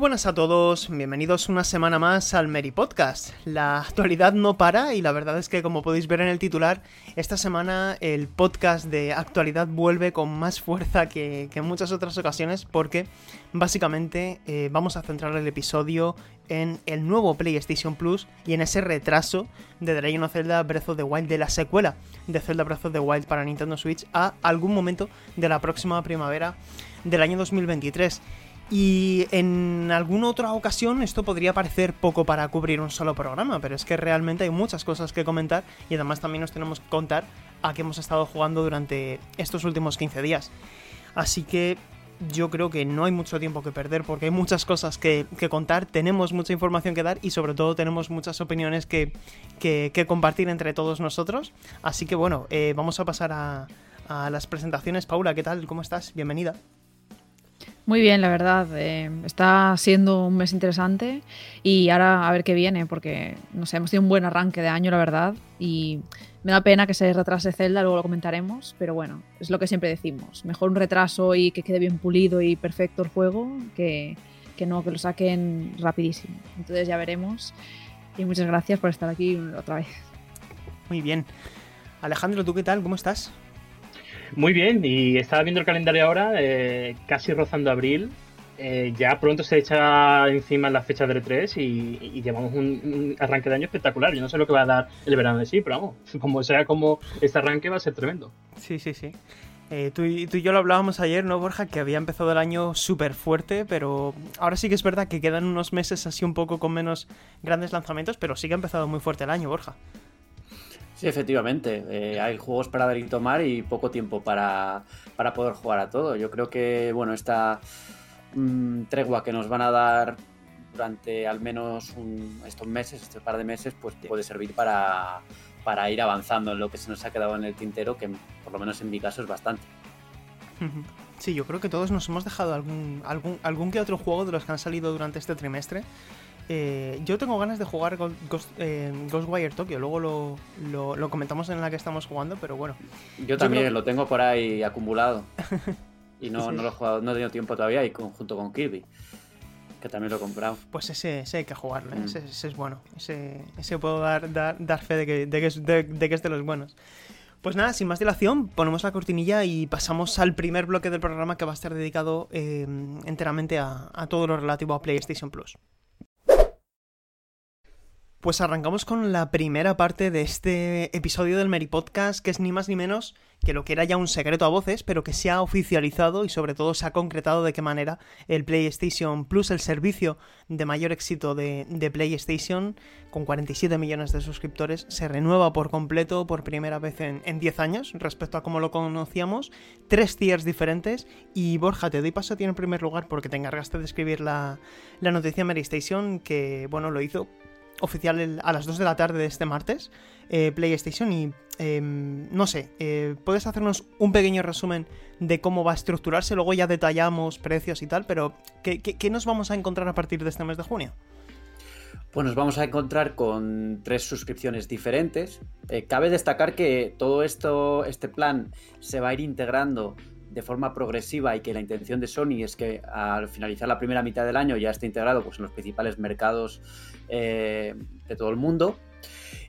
Buenas a todos, bienvenidos una semana más al Mary Podcast. La actualidad no para y la verdad es que como podéis ver en el titular, esta semana el podcast de actualidad vuelve con más fuerza que, que en muchas otras ocasiones porque básicamente eh, vamos a centrar el episodio en el nuevo PlayStation Plus y en ese retraso de The Legend of Zelda Breath of the Wild, de la secuela de Zelda Breath of the Wild para Nintendo Switch a algún momento de la próxima primavera del año 2023. Y en alguna otra ocasión esto podría parecer poco para cubrir un solo programa, pero es que realmente hay muchas cosas que comentar y además también nos tenemos que contar a qué hemos estado jugando durante estos últimos 15 días. Así que yo creo que no hay mucho tiempo que perder porque hay muchas cosas que, contar, tenemos mucha información que dar y sobre todo tenemos muchas opiniones que, que, que compartir entre todos nosotros. Así que bueno, eh, vamos a pasar a, a las presentaciones. Paula, ¿qué tal? ¿Cómo estás? Bienvenida. Muy bien, la verdad. Eh, está siendo un mes interesante y ahora a ver qué viene, porque no sé, hemos tenido un buen arranque de año, la verdad, y me da pena que se retrase Zelda, luego lo comentaremos, pero bueno, es lo que siempre decimos. Mejor un retraso y que quede bien pulido y perfecto el juego que, que no que lo saquen rapidísimo. Entonces ya veremos. Y muchas gracias por estar aquí otra vez. Muy bien. Alejandro, ¿tú qué tal? ¿Cómo estás? Muy bien, y estaba viendo el calendario ahora, eh, casi rozando abril. Eh, ya pronto se echa encima la fecha del E3 y, y llevamos un, un, arranque de año espectacular. Yo no sé lo que va a dar el verano de sí, pero vamos, como sea como este arranque va a ser tremendo. Sí, sí, sí. Eh, tú, y, tú, y, yo lo hablábamos ayer, ¿no, Borja? Que había empezado el año súper fuerte, pero ahora sí que es verdad que quedan unos meses así un poco con menos grandes lanzamientos, pero sí que ha empezado muy fuerte el año, Borja. Sí, efectivamente. Eh, hay juegos para dar y tomar y poco tiempo para, para, poder jugar a todo. Yo creo que, bueno, esta mmm, tregua que nos van a dar durante al menos un, estos meses, este par de meses, pues puede servir para, para ir avanzando en lo que se nos ha quedado en el tintero, que por lo menos en mi caso es bastante. Sí, yo creo que todos nos hemos dejado algún, algún, algún que otro juego de los que han salido durante este trimestre. Eh, yo tengo ganas de jugar Ghost, eh, Ghostwire Tokyo, luego lo, lo, lo, comentamos en la que estamos jugando, pero bueno. Yo también creo... lo tengo por ahí acumulado. y no, sí. no lo he jugado, no he tenido tiempo todavía, y con, junto con Kirby, que también lo he comprado. Pues ese, ese hay que jugarlo, ¿eh? mm. ese, ese, es bueno. Ese, ese puedo dar, dar, dar fe de que, de, que es, de, de que es de los buenos. Pues nada, sin más dilación, ponemos la cortinilla y pasamos al primer bloque del programa que va a estar dedicado eh, enteramente a, a todo lo relativo a PlayStation Plus. Pues arrancamos con la primera parte de este episodio del Mary Podcast, que es ni más ni menos que lo que era ya un secreto a voces, pero que se ha oficializado y sobre todo se ha concretado de qué manera el PlayStation Plus, el servicio de mayor éxito de, de PlayStation, con 47 millones de suscriptores, se renueva por completo por primera vez en, en 10 años respecto a cómo lo conocíamos, tres tiers diferentes y Borja, te doy paso a ti en primer lugar porque te encargaste de escribir la, la noticia Mary Station, que bueno, lo hizo oficial a las 2 de la tarde de este martes, eh, PlayStation, y eh, no sé, eh, ¿puedes hacernos un pequeño resumen de cómo va a estructurarse? Luego ya detallamos precios y tal, pero ¿qué, qué, qué nos vamos a encontrar a partir de este mes de junio? Pues nos vamos a encontrar con tres suscripciones diferentes. Eh, cabe destacar que todo esto, este plan se va a ir integrando de forma progresiva y que la intención de Sony es que al finalizar la primera mitad del año ya esté integrado pues, en los principales mercados eh, de todo el mundo.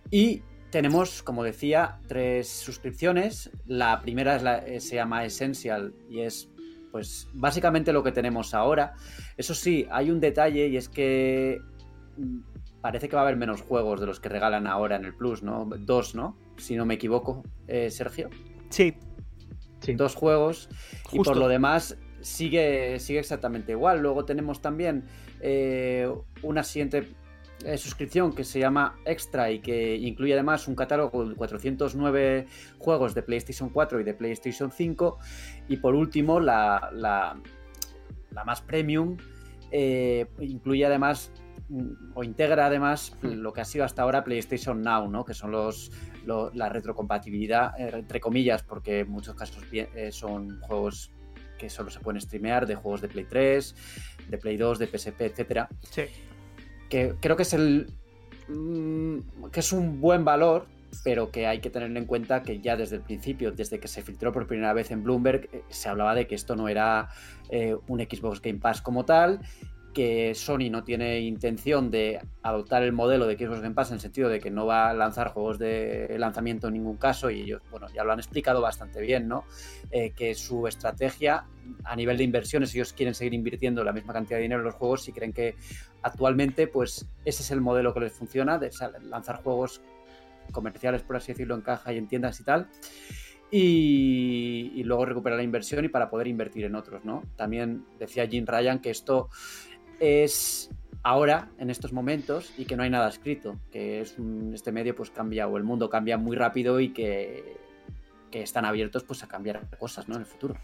Y tenemos, como decía, tres suscripciones. La primera es la, eh, se llama Essential y es pues básicamente lo que tenemos ahora. Eso sí, hay un detalle y es que mm, parece que va a haber menos juegos de los que regalan ahora en el Plus, ¿no? Dos, ¿no? Si no me equivoco, eh, Sergio. Sí, Sí. dos juegos Justo. y por lo demás sigue, sigue exactamente igual. Luego tenemos también eh, una siguiente eh, suscripción que se llama Extra y que incluye además un catálogo de 409 juegos de PlayStation 4 y de PlayStation 5. Y por último, la, la, más premium eh, incluye además o integra además hmm. lo que ha sido hasta ahora PlayStation Now, ¿no? que son los, la retrocompatibilidad, eh, entre comillas, porque en muchos casos son juegos que solo se pueden streamear, de juegos de Play 3, de Play 2, de PSP, etcétera. Sí que creo que es el mm, que es un buen valor, pero que hay que tener en cuenta que ya desde el principio, desde que se filtró por primera vez en Bloomberg, eh, se hablaba de que esto no era eh, un Xbox Game Pass como tal que Sony no tiene intención de adoptar el modelo de Xbox Game Pass en el sentido de que no va a lanzar juegos de lanzamiento en ningún caso y ellos, bueno, ya lo han explicado bastante bien, ¿no? Eh, que su estrategia a nivel de inversiones, ellos quieren seguir invirtiendo la misma cantidad de dinero en los juegos y creen que actualmente, pues, ese es el modelo que les funciona, de lanzar juegos comerciales, por así decirlo, en caja y en tiendas y tal. Y, y, luego recuperar la inversión y para poder invertir en otros, ¿no? También decía Jim Ryan que esto es ahora, en estos momentos, y que no hay nada escrito, que es este medio pues cambia, o el mundo cambia muy rápido y que, que están abiertos pues a cambiar cosas, ¿no? En el futuro.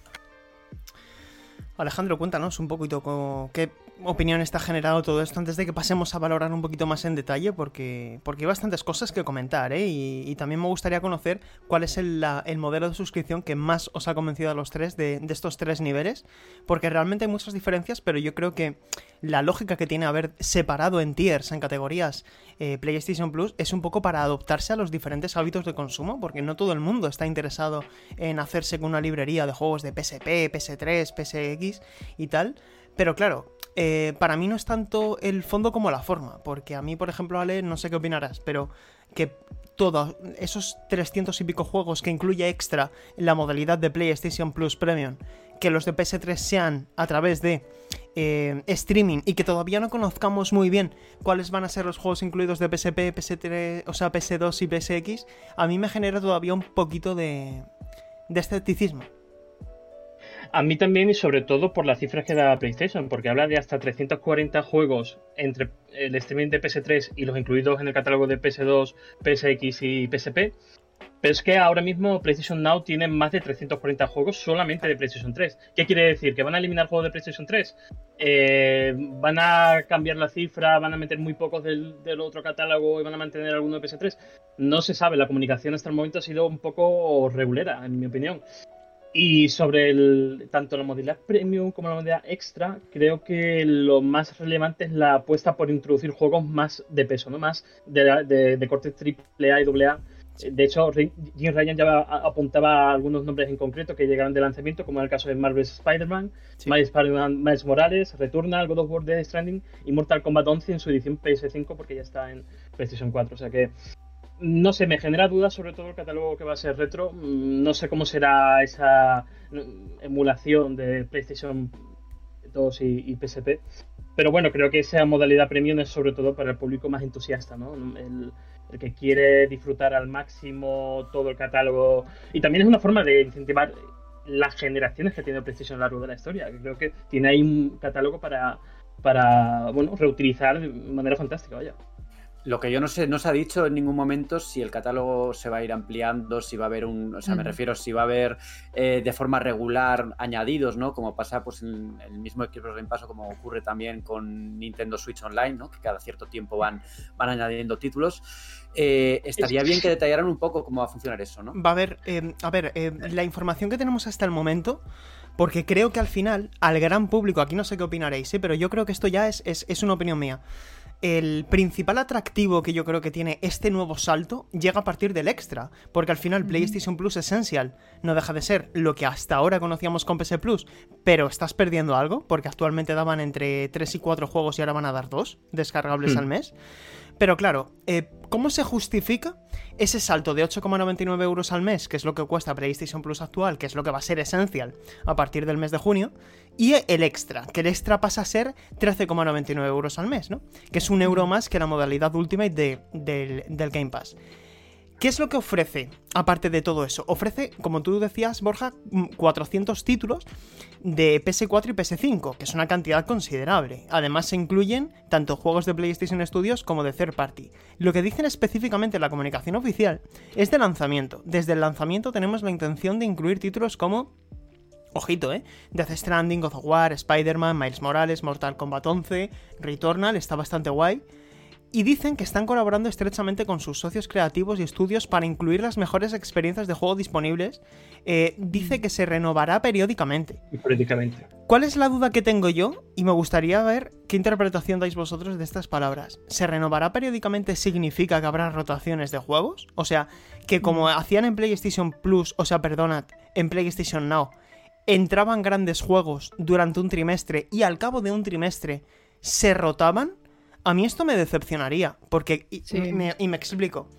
Alejandro, cuéntanos un poquito qué opinión está generado todo esto antes de que pasemos a valorar un poquito más en detalle, porque, porque hay bastantes cosas que comentar, ¿eh? y, también me gustaría conocer cuál es el, modelo de suscripción que más os ha convencido a los tres de, de, estos tres niveles, porque realmente hay muchas diferencias, pero yo creo que la lógica que tiene haber separado en tiers, en categorías, eh, PlayStation Plus es un poco para adoptarse a los diferentes hábitos de consumo, porque no todo el mundo está interesado en hacerse con una librería de juegos de PSP, PS3, PSX y tal. Pero claro, eh, para mí no es tanto el fondo como la forma, porque a mí, por ejemplo, Ale, no sé qué opinarás, pero que todos esos 300 y pico juegos que incluye extra la modalidad de PlayStation Plus Premium, que los de PS3 sean a través de eh, streaming y que todavía no conozcamos muy bien cuáles van a ser los juegos incluidos de PSP, PS3, o sea, PS2 y PSX, a mí me genera todavía un poquito de, de escepticismo. A mí también y sobre todo por las cifras que da PlayStation, porque habla de hasta 340 juegos entre el streaming de PS3 y los incluidos en el catálogo de PS2, PSX y PSP. Pero es que ahora mismo PlayStation Now tiene más de 340 juegos solamente de PlayStation 3. ¿Qué quiere decir? ¿Que van a eliminar juegos de PlayStation 3? Eh, ¿Van a cambiar la cifra? ¿Van a meter muy pocos del, otro catálogo y van a mantener alguno de PS3? No se sabe. La comunicación hasta el momento ha sido un poco regulera, en mi opinión. Y sobre el, tanto la modalidad premium como la modalidad extra, creo que lo más relevante es la apuesta por introducir juegos más de peso, ¿no? Más de, de, de corte AAA y AA de hecho, Jim Ryan ya apuntaba algunos nombres en concreto que llegaron de lanzamiento, como en el caso de Marvel's Spider-Man, Miles, Morales, Returnal, God of War Death Stranding y Mortal Kombat 11 en su edición PS5 porque ya está en PlayStation 4. O sea que, no sé, me genera dudas sobre todo el catálogo que va a ser retro. Mm, no sé cómo será esa mm, emulación de PlayStation 2 y, PSP. Pero bueno, creo que esa modalidad premium es sobre todo para el público más entusiasta, ¿no? El, el que quiere disfrutar al máximo todo el catálogo. Y también es una forma de incentivar las generaciones que tiene PlayStation a lo largo de la historia. Creo que tiene ahí un catálogo para, para bueno, reutilizar de manera fantástica, vaya. Lo que yo no sé, no se ha dicho en ningún momento si el catálogo se va a ir ampliando, si va a haber un, o sea, me refiero si va a haber eh, de forma regular añadidos, ¿no? Como pasa pues en el mismo equipo de Paso, como ocurre también con Nintendo Switch Online, ¿no? Que cada cierto tiempo van, van añadiendo títulos. Eh, estaría bien que detallaran un poco cómo va a funcionar eso, ¿no? Va a haber, eh, a ver, la información que tenemos hasta el momento porque creo que al final, al gran público, aquí no sé qué opinaréis, ¿sí? pero yo creo que esto ya es, es, es una opinión mía el principal atractivo que yo creo que tiene este nuevo salto llega a partir del extra, porque al final PlayStation Plus Essential no deja de ser lo que hasta ahora conocíamos con PS Plus, pero estás perdiendo algo, porque actualmente daban entre 3 y 4 juegos y ahora van a dar 2 descargables hmm. al mes. Pero claro, eh, ¿cómo se justifica ese salto de 8,99 euros al mes, que es lo que cuesta PlayStation Plus actual, que es lo que va a ser esencial a partir del mes de junio, y el extra, que el extra pasa a ser 13,99 euros al mes, ¿no? Que es un euro más que la modalidad Ultimate del, del Game Pass. ¿Qué es lo que ofrece, aparte de todo eso? Ofrece, como tú decías, Borja, 400 mm, títulos de PS4 y PS5, que es una cantidad considerable. Además se incluyen tanto juegos de PlayStation Studios como de third party. Lo que dicen específicamente en la comunicación oficial es de lanzamiento. Desde el lanzamiento tenemos la intención de incluir títulos como Ojito, ¿eh? Death Stranding, God of War, Spider-Man, Miles Morales, Mortal Kombat 11, Returnal, está bastante guay. Y dicen que están colaborando estrechamente con sus socios creativos y estudios para incluir las mejores experiencias de juego disponibles. Eh, dice que se renovará periódicamente. Periódicamente. ¿Cuál es la duda que tengo yo? Y me gustaría ver qué interpretación dais vosotros de estas palabras. ¿Se renovará periódicamente significa que habrá rotaciones de juegos? O sea, que como mm. hacían en PlayStation Plus, o sea, perdonad, en PlayStation Now, entraban grandes juegos durante un trimestre y al cabo de un trimestre se rotaban, a mí esto me decepcionaría. Porque, y, me, explico,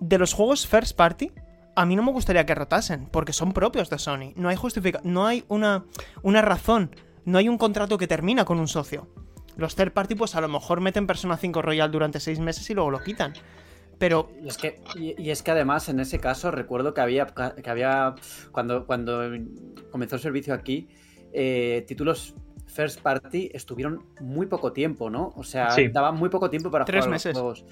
de los juegos first party, a mí no me gustaría que rotasen, porque son propios de Sony. No hay justificación, no hay una, una razón, no hay un contrato que termina con un socio. Los third party, pues a lo mejor meten Persona 5 Royal durante seis meses y luego lo quitan. Pero. Y es que, y, es que además, en ese caso, recuerdo que había. Que había cuando, cuando comenzó el servicio aquí, eh, títulos first party estuvieron muy poco tiempo, ¿no? O sea, daban muy poco tiempo para Tres jugar meses. los juegos.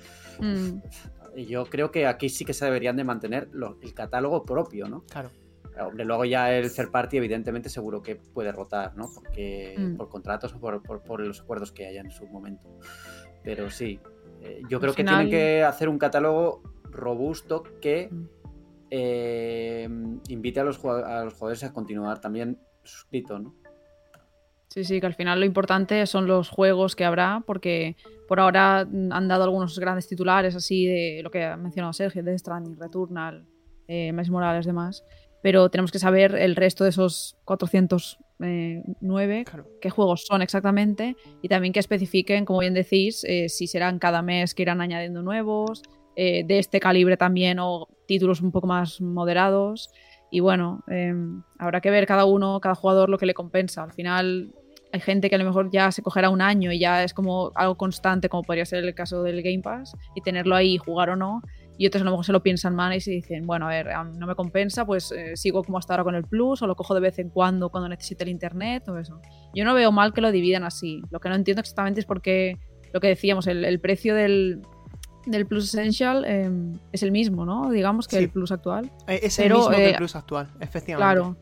Y Yo creo que aquí sí que se deberían de mantener el catálogo propio, ¿no? Claro. Hombre, luego ya el third party, evidentemente, seguro que puede rotar, ¿no? Porque mm. por contratos o por, por, los acuerdos que haya en su momento. Pero sí, eh, yo creo que tienen que hacer un catálogo robusto que mm. eh, invite a los, a los jugadores a continuar también suscrito, ¿no? Sí, sí, que al final lo importante son los juegos que habrá, porque por ahora han dado algunos grandes titulares así de lo que ha mencionado Sergio, de Stranding, Returnal, eh, Miles Morales, demás. Pero tenemos que saber el resto de esos 409 eh, qué juegos son exactamente y también que especifiquen, como bien decís, eh, si serán cada mes que irán añadiendo nuevos, eh, de este calibre también o títulos un poco más moderados. Y bueno, em, habrá que ver cada uno, cada jugador lo que le compensa. Al final hay gente que a lo mejor ya se cogerá un año y ya es como algo constante, como podría ser el caso del Game Pass, y tenerlo ahí, jugar o no. Y otros a lo mejor se lo piensan mal y se dicen, bueno, a ver, no me compensa, pues eh, sigo como hasta ahora con el Plus o lo cojo de vez en cuando cuando necesite el Internet o eso. Yo no veo mal que lo dividan así. Lo que no entiendo exactamente es por qué, lo que decíamos, el, precio del, del Plus Essential em, es el mismo, ¿no? Digamos que el Plus actual. Eh, es el mismo que el eh, Plus actual, efectivamente. Claro.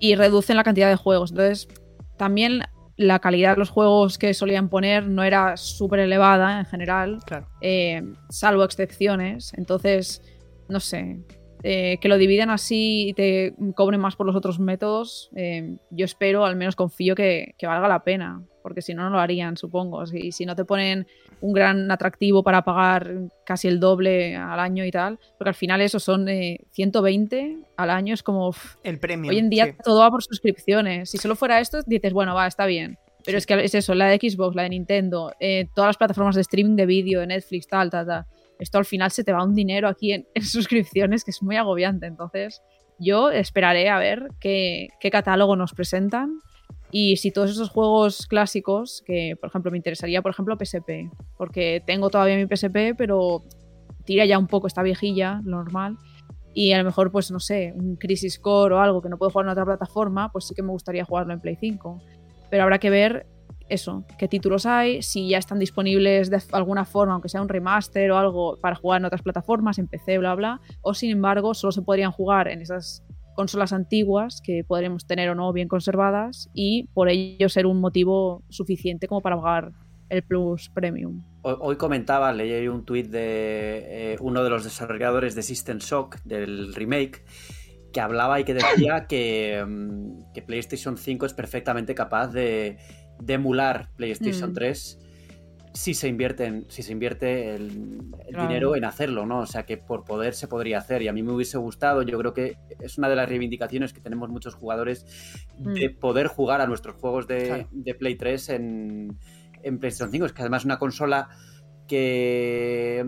Y reducen la cantidad de juegos. Entonces, también la calidad de los juegos que solían poner no era súper elevada en general, eh, salvo excepciones. Entonces, no sé, eh, que lo dividen así y te cobren más por los otros métodos, eh, yo espero, al menos confío que, que, valga la pena, porque si no, no lo harían, supongo. Si, si no te ponen un gran atractivo para pagar casi el doble al año y tal, porque al final eso son 120 eh, al año, es como... el premio. Hoy en día todo va por suscripciones. Si solo fuera esto, dices, bueno, va, está bien. Pero es que es eso, la de Xbox, la de Nintendo, eh, todas las plataformas de streaming de vídeo, de Netflix, tal, tal, tal. Esto al final se te va un dinero aquí en, suscripciones que es muy agobiante. Entonces, yo esperaré a ver qué, qué catálogo nos presentan y si todos esos juegos clásicos, que por ejemplo me interesaría, por ejemplo, PSP, porque tengo todavía mi PSP, pero tira ya un poco esta viejilla, lo normal. Y a lo mejor, pues no sé, un Crisis Core o algo que no puedo jugar en otra plataforma, pues sí que me gustaría jugarlo en Play 5. Pero habrá que ver eso, qué títulos hay, si ya están disponibles de alguna forma, aunque sea un remaster o algo, para jugar en otras plataformas, en PC, bla, bla. O sin embargo, solo se podrían jugar en esas consolas antiguas que podremos tener o no bien conservadas y por ello ser un motivo suficiente como para pagar el Plus Premium. Hoy comentaba, leí un tuit de eh, uno de los desarrolladores de System Shock, del remake, que hablaba y que decía que, mm, que PlayStation 5 es perfectamente capaz de, emular PlayStation 3 mm si se invierte, si se invierte el, dinero en hacerlo, ¿no? O sea que por poder se podría hacer. Y a mí me hubiese gustado, yo creo que es una de las reivindicaciones que tenemos muchos jugadores de mm. poder jugar a nuestros juegos de, Play 3 en, en PlayStation 5, es que además es una consola que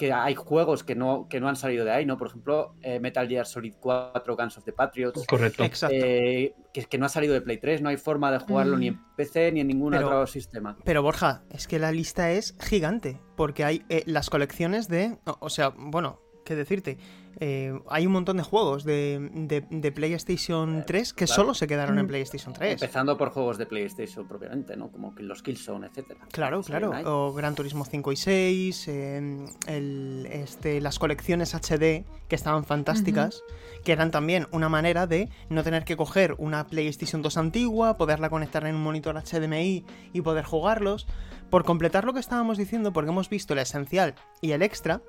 que hay juegos que no, que no han salido de ahí, ¿no? Por ejemplo, eh, Metal Gear Solid 4, Guns of the Patriots. Correcto. Eh, que, que, no ha salido de Play 3, no hay forma de jugarlo ni en mm. PC ni en ningún otro sistema. Pero Borja, es que la lista es gigante, porque hay eh, las colecciones de... O, sea, bueno, qué decirte. Eh, hay un montón de juegos de, de- de PlayStation 3 que Eh, claro. solo se quedaron en Mm. PlayStation 3. Empezando por juegos de PlayStation propiamente, ¿no? Como que los Killzone, etcétera. Claro, Silent claro. Night. O Gran Turismo 5 y 6, eh, el- este, las colecciones HD que estaban fantásticas, que eran también una manera de no tener que coger una PlayStation 2 antigua, poderla conectar en un monitor HDMI y poder jugarlos. Por completar lo que estábamos diciendo, porque hemos visto el esencial y el extra,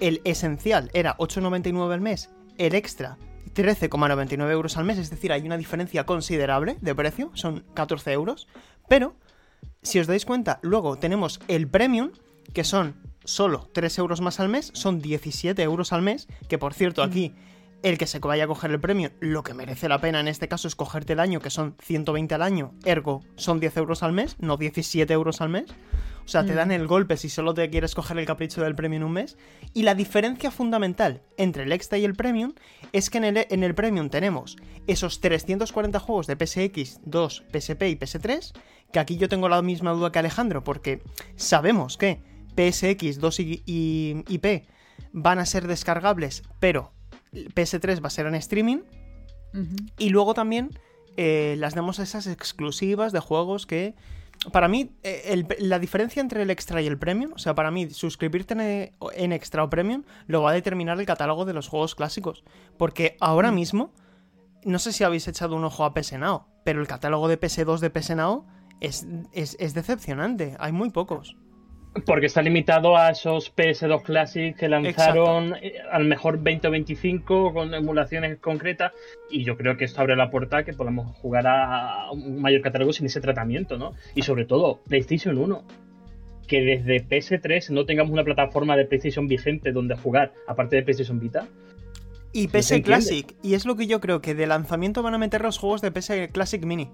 el esencial era 8,99 al mes, el extra 13,99 euros al mes, es decir, hay una diferencia considerable de precio, son 14 euros, pero si os dais cuenta, luego tenemos el premium, que son solo 3 euros más al mes, son 17 euros al mes, que por cierto aquí el que se vaya a coger el premium, lo que merece la pena en este caso es cogerte el año, que son 120 al año, ergo son 10 euros al mes, no 17 euros al mes. O sea, te Mm. dan el golpe si solo te quieres coger el capricho del premium un mes. Y la diferencia fundamental entre el extra y el premium es que en el, en el premium tenemos esos 340 juegos de PSX, 2, PSP y PS3, que aquí yo tengo la misma duda que Alejandro, porque sabemos que PSX, 2 y, y, y P van a ser descargables, pero PS3 va a ser en streaming. Y luego también eh, las demos esas exclusivas de juegos que. Para mí, eh, el- la diferencia entre el extra y el premium, o sea, para mí, suscribirte en, en extra o premium, lo va a determinar el catálogo de los juegos clásicos. Porque ahora mismo, no sé si habéis echado un ojo a PS Now, pero el catálogo de PS2 de PS Now es, es, es decepcionante. Hay muy pocos. Porque está limitado a esos PS2 Classic que lanzaron eh, al mejor 20 o 25 con emulaciones concretas. Y yo creo que esto abre la puerta a que podamos jugar a un mayor catálogo sin ese tratamiento, ¿no? Y sobre todo, PlayStation 1. Que desde PS3 no tengamos una plataforma de PlayStation vigente donde jugar, aparte de PlayStation Vita. Y PS. Classic. Y es lo que yo creo que de lanzamiento van a meter los juegos de PS Classic Mini.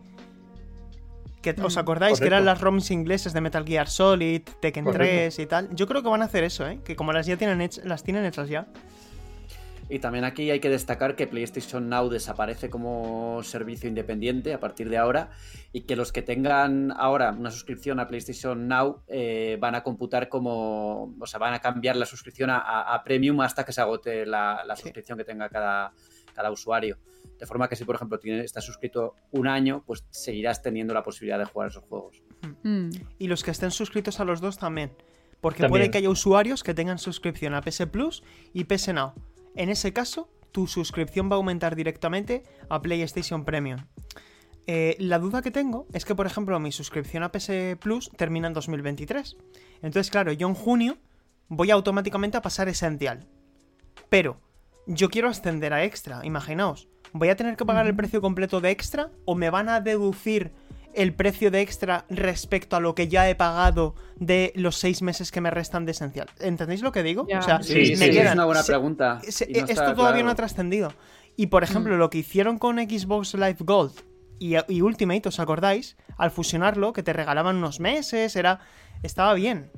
Que, ¿Os acordáis que eran las ROMs ingleses de Metal Gear Solid, Tekken Correcto. 3 y tal? Yo creo que van a hacer eso, ¿eh? Que como las ya tienen las tienen hechas ya. Y también aquí hay que destacar que PlayStation Now desaparece como servicio independiente a partir de ahora y que los que tengan ahora una suscripción a PlayStation Now eh, van a computar como, o sea, van a cambiar la suscripción a, Premium hasta que se agote la, la Sí. suscripción que tenga cada, cada usuario. De forma que si, por ejemplo, tienes, estás suscrito un año, pues seguirás teniendo la posibilidad de jugar esos juegos. Mm. Y los que estén suscritos a los dos también. Porque También. puede que haya usuarios que tengan suscripción a PS Plus y PS Now. En ese caso, tu suscripción va a aumentar directamente a PlayStation Premium. Eh, la duda que tengo es que, por ejemplo, mi suscripción a PS Plus termina en 2023. Entonces, claro, yo en junio voy automáticamente a pasar Essential. Pero yo quiero ascender a Extra, imaginaos. ¿Voy a tener que pagar el precio completo de Extra o me van a deducir el precio de Extra respecto a lo que ya he pagado de los seis meses que me restan de Esencial? ¿Entendéis lo que digo? Ya. O sea, Sí, me sí, quedan es una buena se- pregunta. se- y no esto está todavía no ha trascendido. Y por ejemplo, lo que hicieron con Xbox Live Gold y, y Ultimate, ¿os acordáis? Al fusionarlo, que te regalaban unos meses, era. Estaba bien.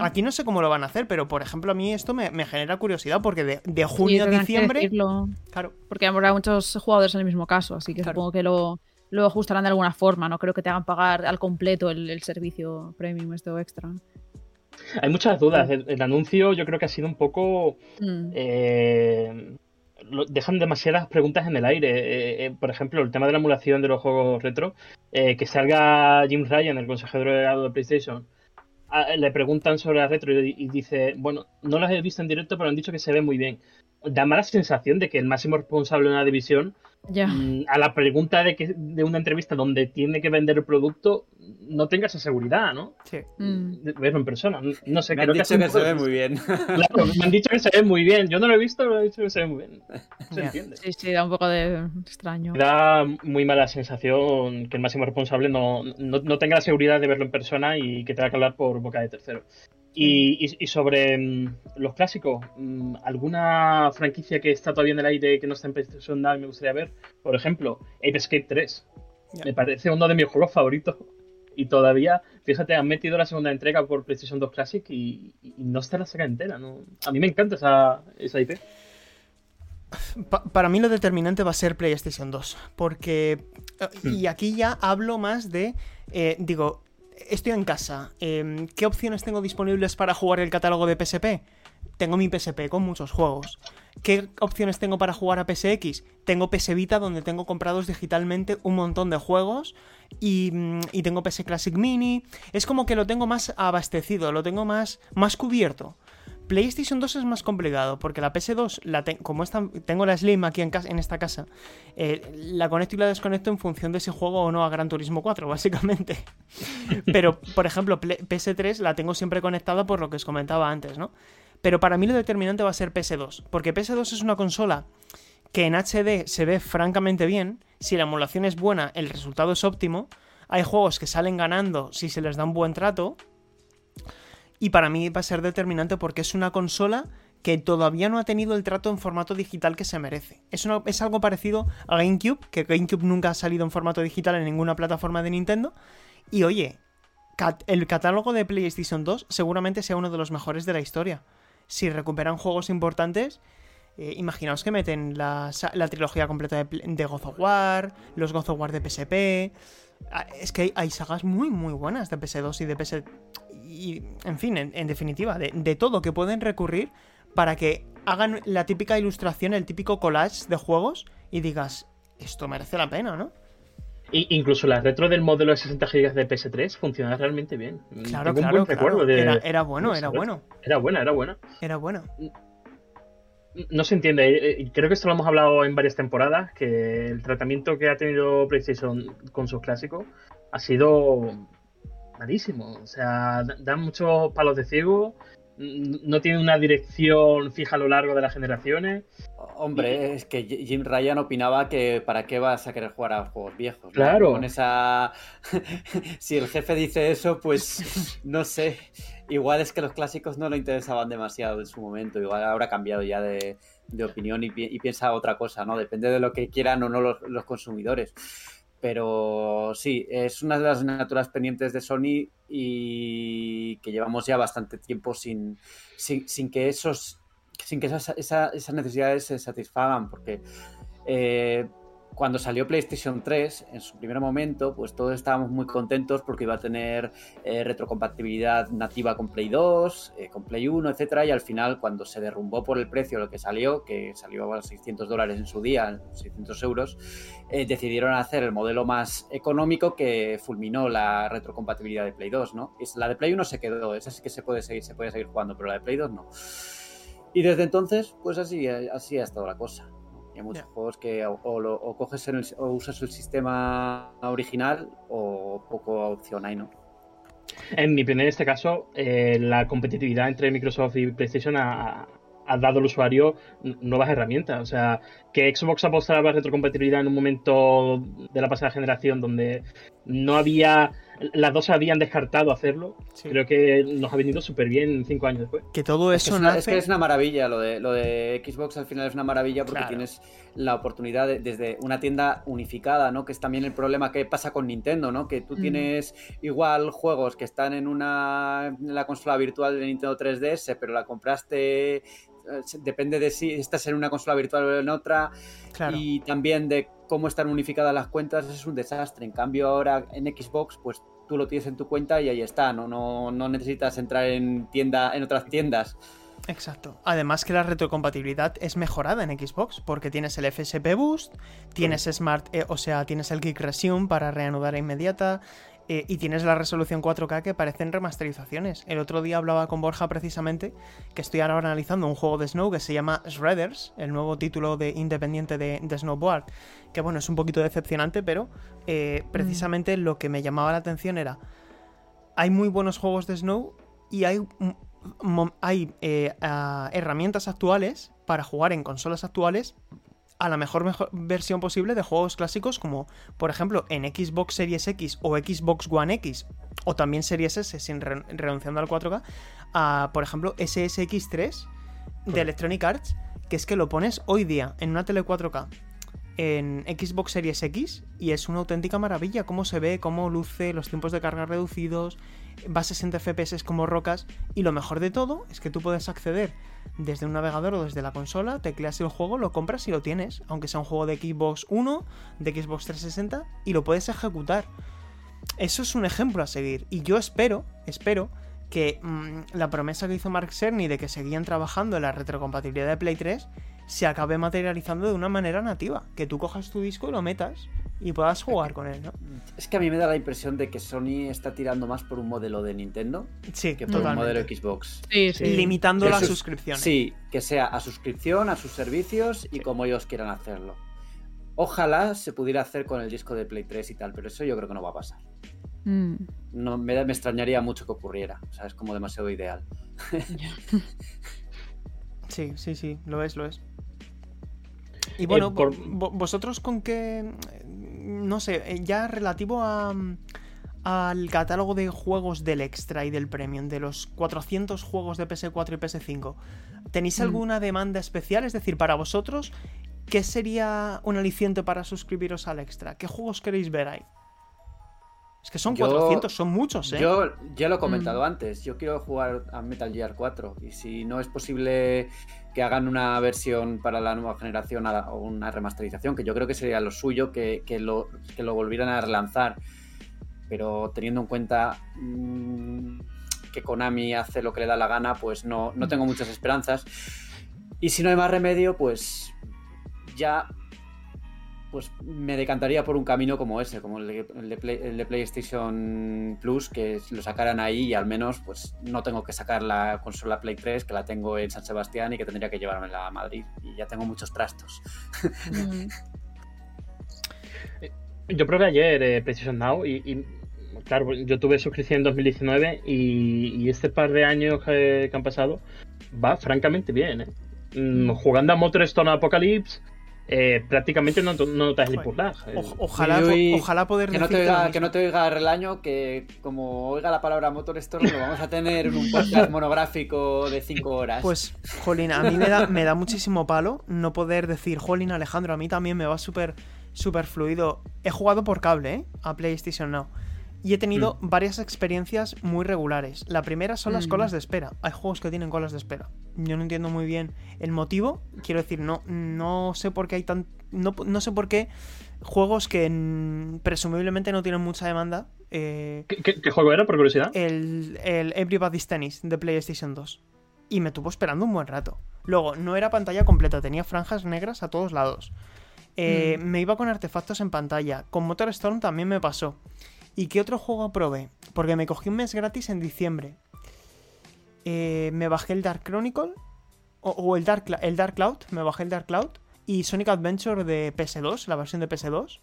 Aquí no sé cómo lo van a hacer, pero por ejemplo, a mí esto me, me genera curiosidad porque de, de Sí, junio a diciembre. decirlo, Claro. porque habrá muchos jugadores en el mismo caso, así que Claro. supongo que lo, lo ajustarán de alguna forma. No creo que te hagan pagar al completo el, el servicio premium, esto extra. Hay muchas dudas. El, el anuncio yo creo que ha sido un poco... Mm. eh, lo- dejan demasiadas preguntas en el aire. Eh, eh, por ejemplo, el tema de la emulación de los juegos retro. eh, que salga Jim Ryan, el consejero delegado de PlayStation. Le preguntan sobre la retro y, y dice, bueno, no las he visto en directo, pero han dicho que se ve muy bien. Da mala sensación de que el máximo responsable de una división Mm, a la pregunta de, que, de una entrevista donde tiene que vender el producto no tenga esa seguridad, ¿no? Sí. Mm. De verlo en persona. No sé, Me han creo que, dicho que se ve muy bien. Claro, me han dicho que se ve muy bien. Yo no lo he visto, pero me han dicho que se ve muy bien. Se entiende. Sí, sí, da un poco de extraño. Me da muy mala sensación que el máximo responsable no, no, no tenga la seguridad de verlo en persona y que tenga que hablar por boca de tercero. Y, y- y sobre mm, los clásicos, mm, ¿alguna franquicia que está todavía en el aire que no está en PlayStation Now y me gustaría ver? Por ejemplo, Ape Escape 3. Ya. Me parece uno de mis juegos favoritos. Y todavía, fíjate, han metido la segunda entrega por PlayStation 2 Classic y, y no está la saga entera. ¿no? A mí me encanta esa, esa IP. Pa- para mí lo determinante va a ser PlayStation 2. Porque. eh, Y aquí ya hablo más de. eh, digo, estoy en casa. eh, ¿Qué opciones tengo disponibles para jugar el catálogo de PSP? tengo mi PSP con muchos juegos. ¿Qué opciones tengo para jugar a PSX? Tengo PS Vita donde tengo comprados digitalmente un montón de juegos y, mm, y tengo PS Classic Mini. Es como que lo tengo más abastecido, lo tengo más, más cubierto. PlayStation 2 es más complicado porque la PS2, la como tengo la Slim aquí en esta casa, eh, la conecto y la desconecto en función de si juego o no a Gran Turismo 4, básicamente. Pero, por ejemplo, PS3 la tengo siempre conectada por lo que os comentaba antes, ¿no? Pero para mí lo determinante va a ser PS2, porque PS2 es una consola que en HD se ve francamente bien, si la emulación es buena, el resultado es óptimo, hay juegos que salen ganando si se les da un buen trato, y para mí va a ser determinante porque es una consola que todavía no ha tenido el trato en formato digital que se merece. Es, es algo parecido a GameCube, que GameCube nunca ha salido en formato digital en ninguna plataforma de Nintendo. Y oye, el catálogo de PlayStation 2 seguramente sea uno de los mejores de la historia. Si recuperan juegos importantes, eh, imaginaos que meten la, trilogía completa de, de, God of War, los God of War de PSP. Ah, es que hay, sagas muy, muy buenas de PS2 y de PS y, en fin, en, definitiva, de, todo que pueden recurrir para que hagan la típica ilustración, el típico collage de juegos y digas, esto merece la pena, ¿no? incluso la retro del modelo de 60 GB de PS3 funciona realmente bien. Claro, claro, era, bueno, era bueno. Era buena, era buena. Era bueno. No se entiende. Eh, eh, creo que esto lo hemos hablado en varias temporadas, que el tratamiento que ha tenido PlayStation con sus clásicos ha sido malísimo. O sea, dan muchos palos de ciego, no tiene una dirección fija a lo largo de las generaciones. Hombre, es que Jim Ryan opinaba que para qué vas a querer jugar a juegos viejos. Claro. Con esa. si el jefe dice eso, pues no sé. Igual es que los clásicos no le interesaban demasiado en su momento. Igual habrá cambiado ya de, opinión y, piensa otra cosa, ¿no? Depende de lo que quieran o no los consumidores. Pero sí, es una de las asignaturas pendientes de Sony y que llevamos ya bastante tiempo sin, sin, que esos sin que esas, esas necesidades se satisfagan, porque eh, cuando salió PlayStation 3, en su primer momento, pues todos estábamos muy contentos porque iba a tener eh, retrocompatibilidad nativa con Play 2, eh, con Play 1, etcétera, y al final, cuando se derrumbó por el precio lo que salió, que salió a 600 dólares en su día, 600 euros, eh, decidieron hacer el modelo más económico que fulminó la retrocompatibilidad de Play 2, ¿no? la de Play 1 se quedó, esa sí que se puede seguir, se puede seguir jugando, pero la de Play 2 no. Y desde entonces, pues así, así ha estado la cosa. Hay muchos juegos que o, coges o usas el sistema original o poco opción hay, ¿no? En mi opinión, en este caso, eh, la competitividad entre Microsoft y PlayStation ha, ha dado al usuario nuevas herramientas. O sea, que Xbox apostara por retrocompatibilidad en un momento de la pasada generación donde no había las dos habían descartado hacerlo. Creo que nos ha venido súper bien cinco años después. Que todo eso es, una, es, que es una maravilla. Lo de, lo de Xbox al final es una maravilla porque tienes la oportunidad desde una tienda unificada, ¿no? Que es también el problema que pasa con Nintendo, ¿no? Que tú tienes igual juegos que están en una en la consola virtual de Nintendo 3DS, pero la compraste depende de si estás en una consola virtual o en otra y también de cómo están unificadas las cuentas es un desastre. En cambio ahora en Xbox pues tú lo tienes en tu cuenta y ahí está, no, no, no necesitas entrar en tienda en otras tiendas. Exacto. Además que la retrocompatibilidad es mejorada en Xbox porque tienes el FSP Boost, tienes Smart, eh, o sea, tienes el Geek Resume para reanudar inmediata, eh, y tienes la resolución 4K que parecen remasterizaciones. El otro día hablaba con Borja precisamente que estoy ahora analizando un juego de Snow que se llama Shredders, el nuevo título de independiente de, Snowboard, que bueno, es un poquito decepcionante, pero eh, mm. precisamente lo que me llamaba la atención era, hay muy buenos juegos de Snow y hay, hay eh, herramientas actuales para jugar en consolas actuales a la mejor, versión posible de juegos clásicos como por ejemplo en Xbox Series X o Xbox One X o también Series S sin renunciando al 4K a por ejemplo SSX3 de Electronic Arts que es que lo pones hoy día en una tele 4K en Xbox Series X y es una auténtica maravilla cómo se ve, cómo luce, los tiempos de carga reducidos, va a 60 FPS como rocas y lo mejor de todo es que tú puedes acceder desde un navegador o desde la consola, tecleas el juego, lo compras y lo tienes, aunque sea un juego de Xbox 1, de Xbox 360 y lo puedes ejecutar. Eso es un ejemplo a seguir y yo espero, espero que mm, la promesa que hizo Mark Cerny de que seguían trabajando en la retrocompatibilidad de Play 3 se acabe materializando de una manera nativa. Que tú cojas tu disco y lo metas y puedas jugar con él, ¿no? Es que a mí me da la impresión de que Sony está tirando más por un modelo de Nintendo Sí, que por un modelo Xbox. Sí, sí. Limitando las sus- suscripciones. Sí, que sea a suscripción, a sus servicios y como ellos quieran hacerlo. Ojalá se pudiera hacer con el disco de Play 3 y tal, pero eso yo creo que no va a pasar. Mm, No, me, me extrañaría mucho que ocurriera. O sea, es como demasiado ideal. Sí, sí, sí, lo es, lo es. Y bueno, Eh, por- vosotros con qué, no sé, eh, ya relativo a, mm, al catálogo de juegos del extra y del premium, de los 400 juegos de PS4 y PS5, ¿tenéis Mm. alguna demanda especial? Es decir, para vosotros, ¿qué sería un aliciente para suscribiros al extra? ¿Qué juegos queréis ver ahí? Es que son Yo- 400, son muchos, ¿eh? Yo ya lo he comentado Mm. antes. Yo quiero jugar a Metal Gear 4 y si no es posible que hagan una versión para la nueva generación o una remasterización, que yo creo que sería lo suyo, que, que lo, que lo volvieran a relanzar. Pero teniendo en cuenta mm, que Konami hace lo que le da la gana, pues no, no tengo muchas esperanzas. Y si no hay más remedio, pues ya pues me decantaría por un camino como ese, como el de, el de Play- el de PlayStation Plus, que lo sacaran ahí y al menos pues no tengo que sacar la consola Play 3, que la tengo en San Sebastián y que tendría que llevármela a Madrid. Y ya tengo muchos trastos. Mm, Yo probé ayer eh, PlayStation Now y, y, claro, yo tuve suscripción en 2019 y, y este par de años que, que han pasado va francamente bien. ¿eh? Mm, jugando a Motorstone Apocalypse, eh, prácticamente no, no notas el. O- ojalá, ojalá poder Que no, te oiga, que no te oiga Relaño, que como oiga la palabra Motor Store, lo vamos a tener en un podcast monográfico de 5 horas. Pues, Jolín, a mí me da, me da muchísimo palo no poder decir, Jolín, Alejandro, a mí también me va súper súper fluido. He jugado por cable, ¿eh? A PlayStation Now. Y he tenido varias experiencias muy regulares. La primera son las Mm. colas de espera. Hay juegos que tienen colas de espera. Yo no entiendo muy bien el motivo. Quiero decir, no, no sé por qué hay tan. No, no sé por qué juegos que mm, presumiblemente no tienen mucha demanda. eh, ¿Qué, qué- qué juego era, por curiosidad? el, el Everybody's Tennis de PlayStation 2. Y me tuvo esperando un buen rato. Luego, no era pantalla completa, tenía franjas negras a todos lados. Eh, Me iba con artefactos en pantalla. Con Motor Storm también me pasó. ¿Y qué otro juego probé? Porque me cogí un mes gratis en diciembre. Eh, me bajé el Dark Chronicle. O, o el, Dark, el Dark Cloud. Me bajé el Dark Cloud. Y Sonic Adventure de PS2, la versión de PS2.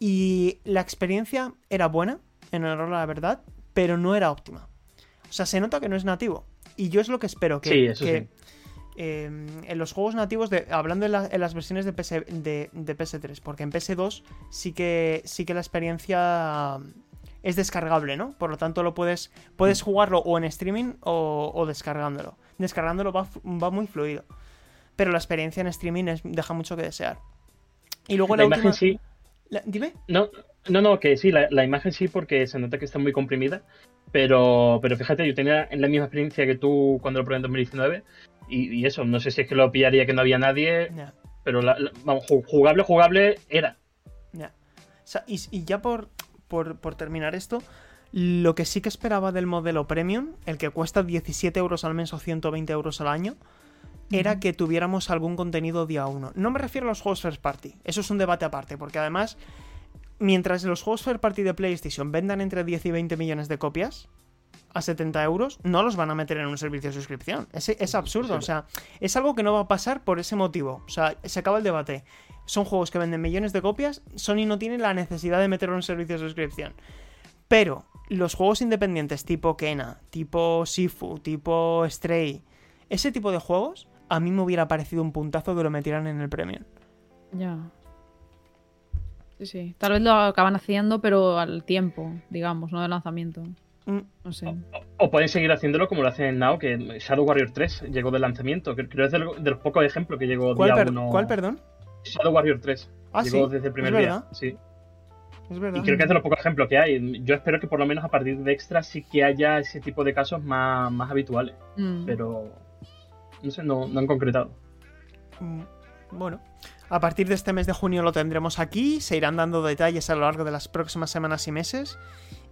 Y la experiencia era buena, en honor a la verdad, pero no era óptima. O sea, se nota que no es nativo. Y yo es lo que espero que, Sí, eso que, sí. Eh, en los juegos nativos, de, hablando en, la- en las versiones de, PS, de, de PS3, porque en PS2 sí que, sí que la experiencia es descargable, ¿no? Por lo tanto, lo puedes, puedes Mm. jugarlo o en streaming o, o descargándolo. Descargándolo va, va muy fluido. Pero la experiencia en streaming es- deja mucho que desear. Y luego La la, imagen sí. la- dime. No, no, no, que sí, la, la imagen sí, porque se nota que está muy comprimida. Pero, pero fíjate, yo tenía la misma experiencia que tú cuando lo probé en 2019. Y, y eso, no sé si es que lo pillaría que no había nadie, pero la- la- vamos, ju- jugable, jugable era. Ya. O sea, y, y ya por, por, por terminar esto, lo que sí que esperaba del modelo premium, el que cuesta 17 euros al mes o 120 euros al año, era que tuviéramos algún contenido día uno. No me refiero a los juegos first party, eso es un debate aparte, porque además, mientras los juegos first party de PlayStation vendan entre 10 y 20 millones de copias, a 70 euros, no los van a meter en un servicio de suscripción. Es, es absurdo, o sea, es algo que no va a pasar por ese motivo. O sea, se acaba el debate. Son juegos que venden millones de copias, Sony no tiene la necesidad de meterlo en un servicio de suscripción. Pero los juegos independientes tipo Kena, tipo Sifu, tipo Stray, ese tipo de juegos, a mí me hubiera parecido un puntazo que lo metieran en el premium. Ya. Sí, sí. Tal vez lo acaban haciendo, pero al tiempo, digamos, no de lanzamiento. Mm, No sé. O pueden seguir haciéndolo como lo hacen en Now, que Shadow Warrior 3 llegó de lanzamiento. Creo que es de, lo- de los pocos ejemplos que llegó ¿Cuál, día per- uno- cuál, perdón? Shadow Warrior 3. Ah, llegó sí, desde el primer día. Sí. Es Y verdad. creo que es de los pocos ejemplos que hay. Yo espero que por lo menos a partir de Extra sí que haya ese tipo de casos más, más habituales. Mm. Pero no sé, no, no han concretado. Mm, Bueno, a partir de este mes de junio lo tendremos aquí, se irán dando detalles a lo largo de las próximas semanas y meses.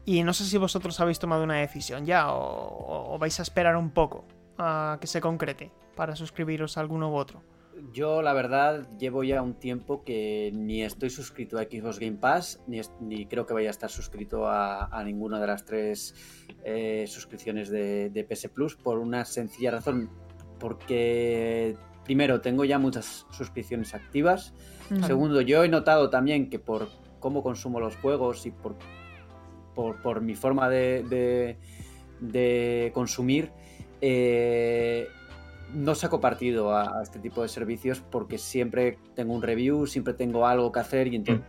Y no sé si vosotros habéis tomado una decisión ya o, vais a esperar un poco a que se concrete para suscribiros a alguno u otro. Yo, la verdad, llevo ya un tiempo que ni estoy suscrito a Xbox Game Pass, ni, creo que vaya a estar suscrito a, a ninguna de las tres eh, suscripciones de, de PS Plus, por una sencilla razón. Porque, primero, tengo ya muchas suscripciones activas. Mm. Segundo, yo he notado también que por cómo consumo los juegos y por, por, por mi forma de, de- de consumir, eh, no saco partido a, a este tipo de servicios porque siempre tengo un review, siempre tengo algo que hacer y entonces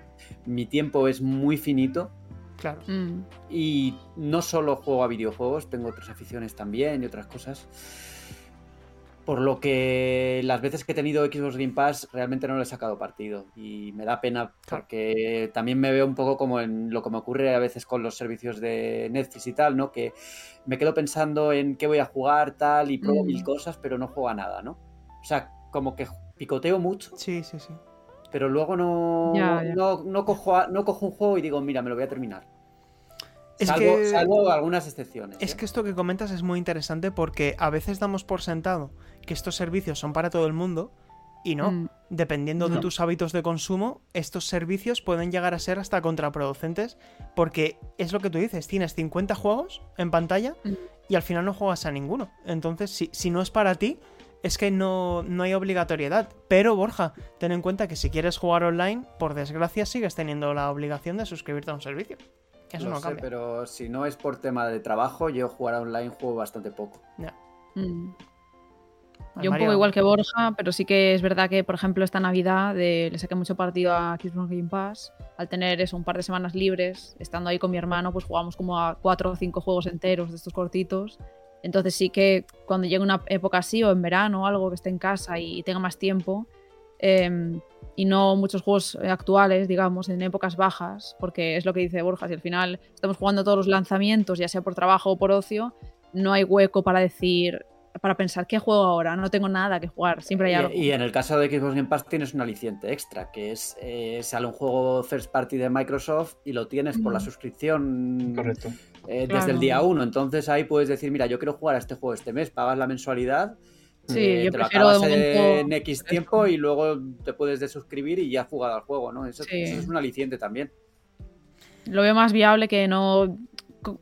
mi tiempo es muy finito. Claro. Mm. Y no solo juego a videojuegos, tengo otras aficiones también y otras cosas. Por lo que las veces que he tenido Xbox Game Pass realmente no le he sacado partido. Y me da pena porque también me veo un poco como en lo que me ocurre a veces con los servicios de Netflix y tal, ¿no? Que me quedo pensando en qué voy a jugar, tal, y pruebo Mm. mil cosas, pero no juego a nada, ¿no? O sea, como que picoteo mucho, Sí, sí, sí. pero luego no, Ya, ya. no, no cojo, a- no cojo un juego y digo, mira, me lo voy a terminar. Es salvo, que- salvo algunas excepciones. Es ¿eh? que esto que comentas es muy interesante porque a veces damos por sentado que estos servicios son para todo el mundo y no. Mm. Dependiendo de No. tus hábitos de consumo, estos servicios pueden llegar a ser hasta contraproducentes porque es lo que tú dices, tienes 50 juegos en pantalla Mm. y al final no juegas a ninguno. Entonces, si, si no es para ti, es que no, no hay obligatoriedad. Pero, Borja, ten en cuenta que si quieres jugar online, por desgracia sigues teniendo la obligación de suscribirte a un servicio. Eso Lo no sé, cambia. pero si no es por tema de trabajo, yo jugar online juego bastante poco. Mm. Yo un poco igual que Borja, pero sí que es verdad que, por ejemplo, esta Navidad eh, le saqué mucho partido a Xbox Game Pass. Al tener eso, un par de semanas libres, estando ahí con mi hermano, pues jugamos como a cuatro o cinco juegos enteros de estos cortitos. Entonces sí que cuando llegue una época así, o en verano o algo, que esté en casa y tenga más tiempo, eh, y no muchos juegos actuales, digamos, en épocas bajas, porque es lo que dice Borja, si al final estamos jugando todos los lanzamientos, ya sea por trabajo o por ocio, no hay hueco para decir, para pensar, ¿qué juego ahora? No tengo nada que jugar, siempre hay algo. Y, y en el caso de Xbox Game Pass tienes un aliciente extra, que es eh, sale un juego first party de Microsoft y lo tienes por la suscripción Correcto. eh, desde Claro. el día 1. Entonces ahí puedes decir, mira, yo quiero jugar a este juego este mes, pagas la mensualidad. Sí, eh, yo te lo acabas momento en X tiempo y luego te puedes desuscribir y ya has jugado al juego, ¿no? Eso, Sí. eso es un aliciente también. Lo veo más viable que no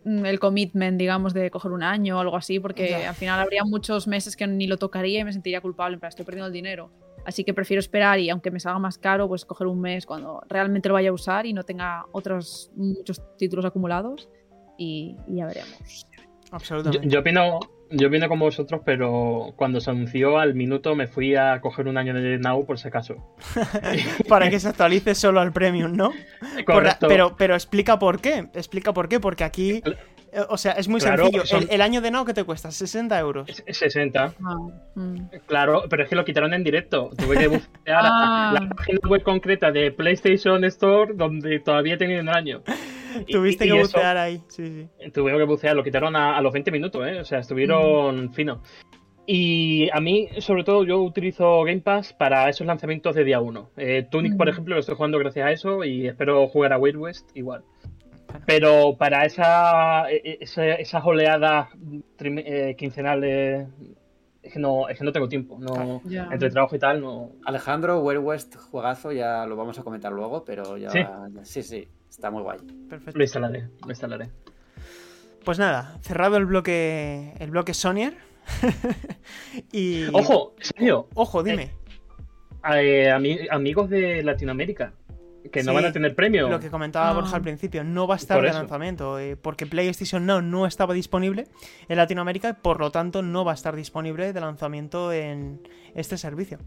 el commitment, digamos, de coger un año o algo así, porque Ya. al final habría muchos meses que ni lo tocaría y me sentiría culpable, pero estoy perdiendo el dinero. Así que prefiero esperar y aunque me salga más caro, pues coger un mes cuando realmente lo vaya a usar y no tenga otros muchos títulos acumulados y, y ya veremos. Yo, Absolutamente. yo opino, yo opino como vosotros, pero cuando se anunció al minuto me fui a coger un año de Now por si acaso. Para que se actualice solo al premium, ¿no? Por- Correcto. pero, pero explica por qué. Explica por qué. Porque aquí. Eh, O sea, es muy Claro, sencillo. son- El, el año de Now que te cuesta 60 euros. Es- es 60. Ah, mm. Claro, pero es que lo quitaron en directo. Tuve que buscar Ah. la página web concreta de PlayStation Store donde todavía tenía un año. Y- Tuviste y que eso- bucear ahí. Sí, sí. Tuve que bucear, lo quitaron a, a los 20 minutos, ¿eh? O sea, estuvieron finos. Y a mí, sobre todo, yo utilizo Game Pass para esos lanzamientos de día 1. Tunic, por Mm. ejemplo, lo estoy jugando gracias a eso y espero jugar a Wild West igual. Pero para esa, e- e- esa- esas oleadas trim- eh, quincenales es que, no, es que no tengo tiempo. No, Ya. entre trabajo y tal, no. Alejandro, Wild West, juegazo, ya lo vamos a comentar luego, pero ya. ¿Sí? ya- sí, sí, está muy guay. Perfecto. Lo instalaré, lo instalaré. Pues nada, cerrado el bloque. El bloque Sonyer. y. Ojo, en serio, Ojo, dime. eh, ami- amigos de Latinoamérica que no Sí, van a tener premio. Lo que comentaba Ah. Borja al principio, no va a estar Por de eso. lanzamiento, eh, porque PlayStation Now no estaba disponible en Latinoamérica y por lo tanto no va a estar disponible de lanzamiento en este servicio.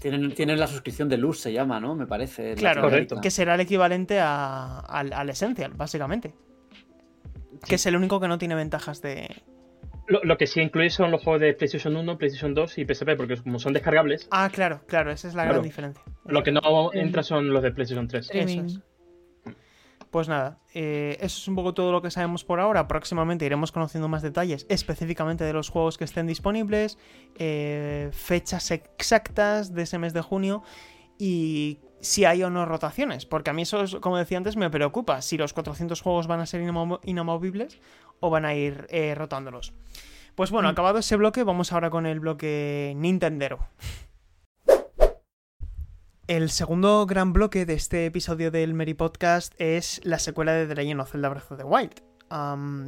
Tienen, tienen la suscripción de luz, se llama, ¿no? Me parece. Claro, Latinoamérica. que será el equivalente a- al, al Essential, básicamente. Que es el único que no tiene ventajas de... Lo, lo que sí incluye son los juegos de PlayStation 1, PlayStation 2 y PSP, porque como son descargables, Ah, claro, claro, esa es la Claro. gran diferencia. lo que no entra son los de PlayStation 3. Streaming. Eso Pues nada, eh, eso es un poco todo lo que sabemos por ahora. Próximamente iremos conociendo más detalles específicamente de los juegos que estén disponibles, eh, fechas exactas de ese mes de junio y si hay o no rotaciones, porque a mí eso, es, como decía antes, me preocupa si los 400 juegos van a ser inamovibles o van a ir eh, rotándolos. Pues bueno, mm. acabado ese bloque, vamos ahora con el bloque Nintendero. El segundo gran bloque de este episodio del Mary Podcast es la secuela de The Legend of Zelda Breath of the Wild.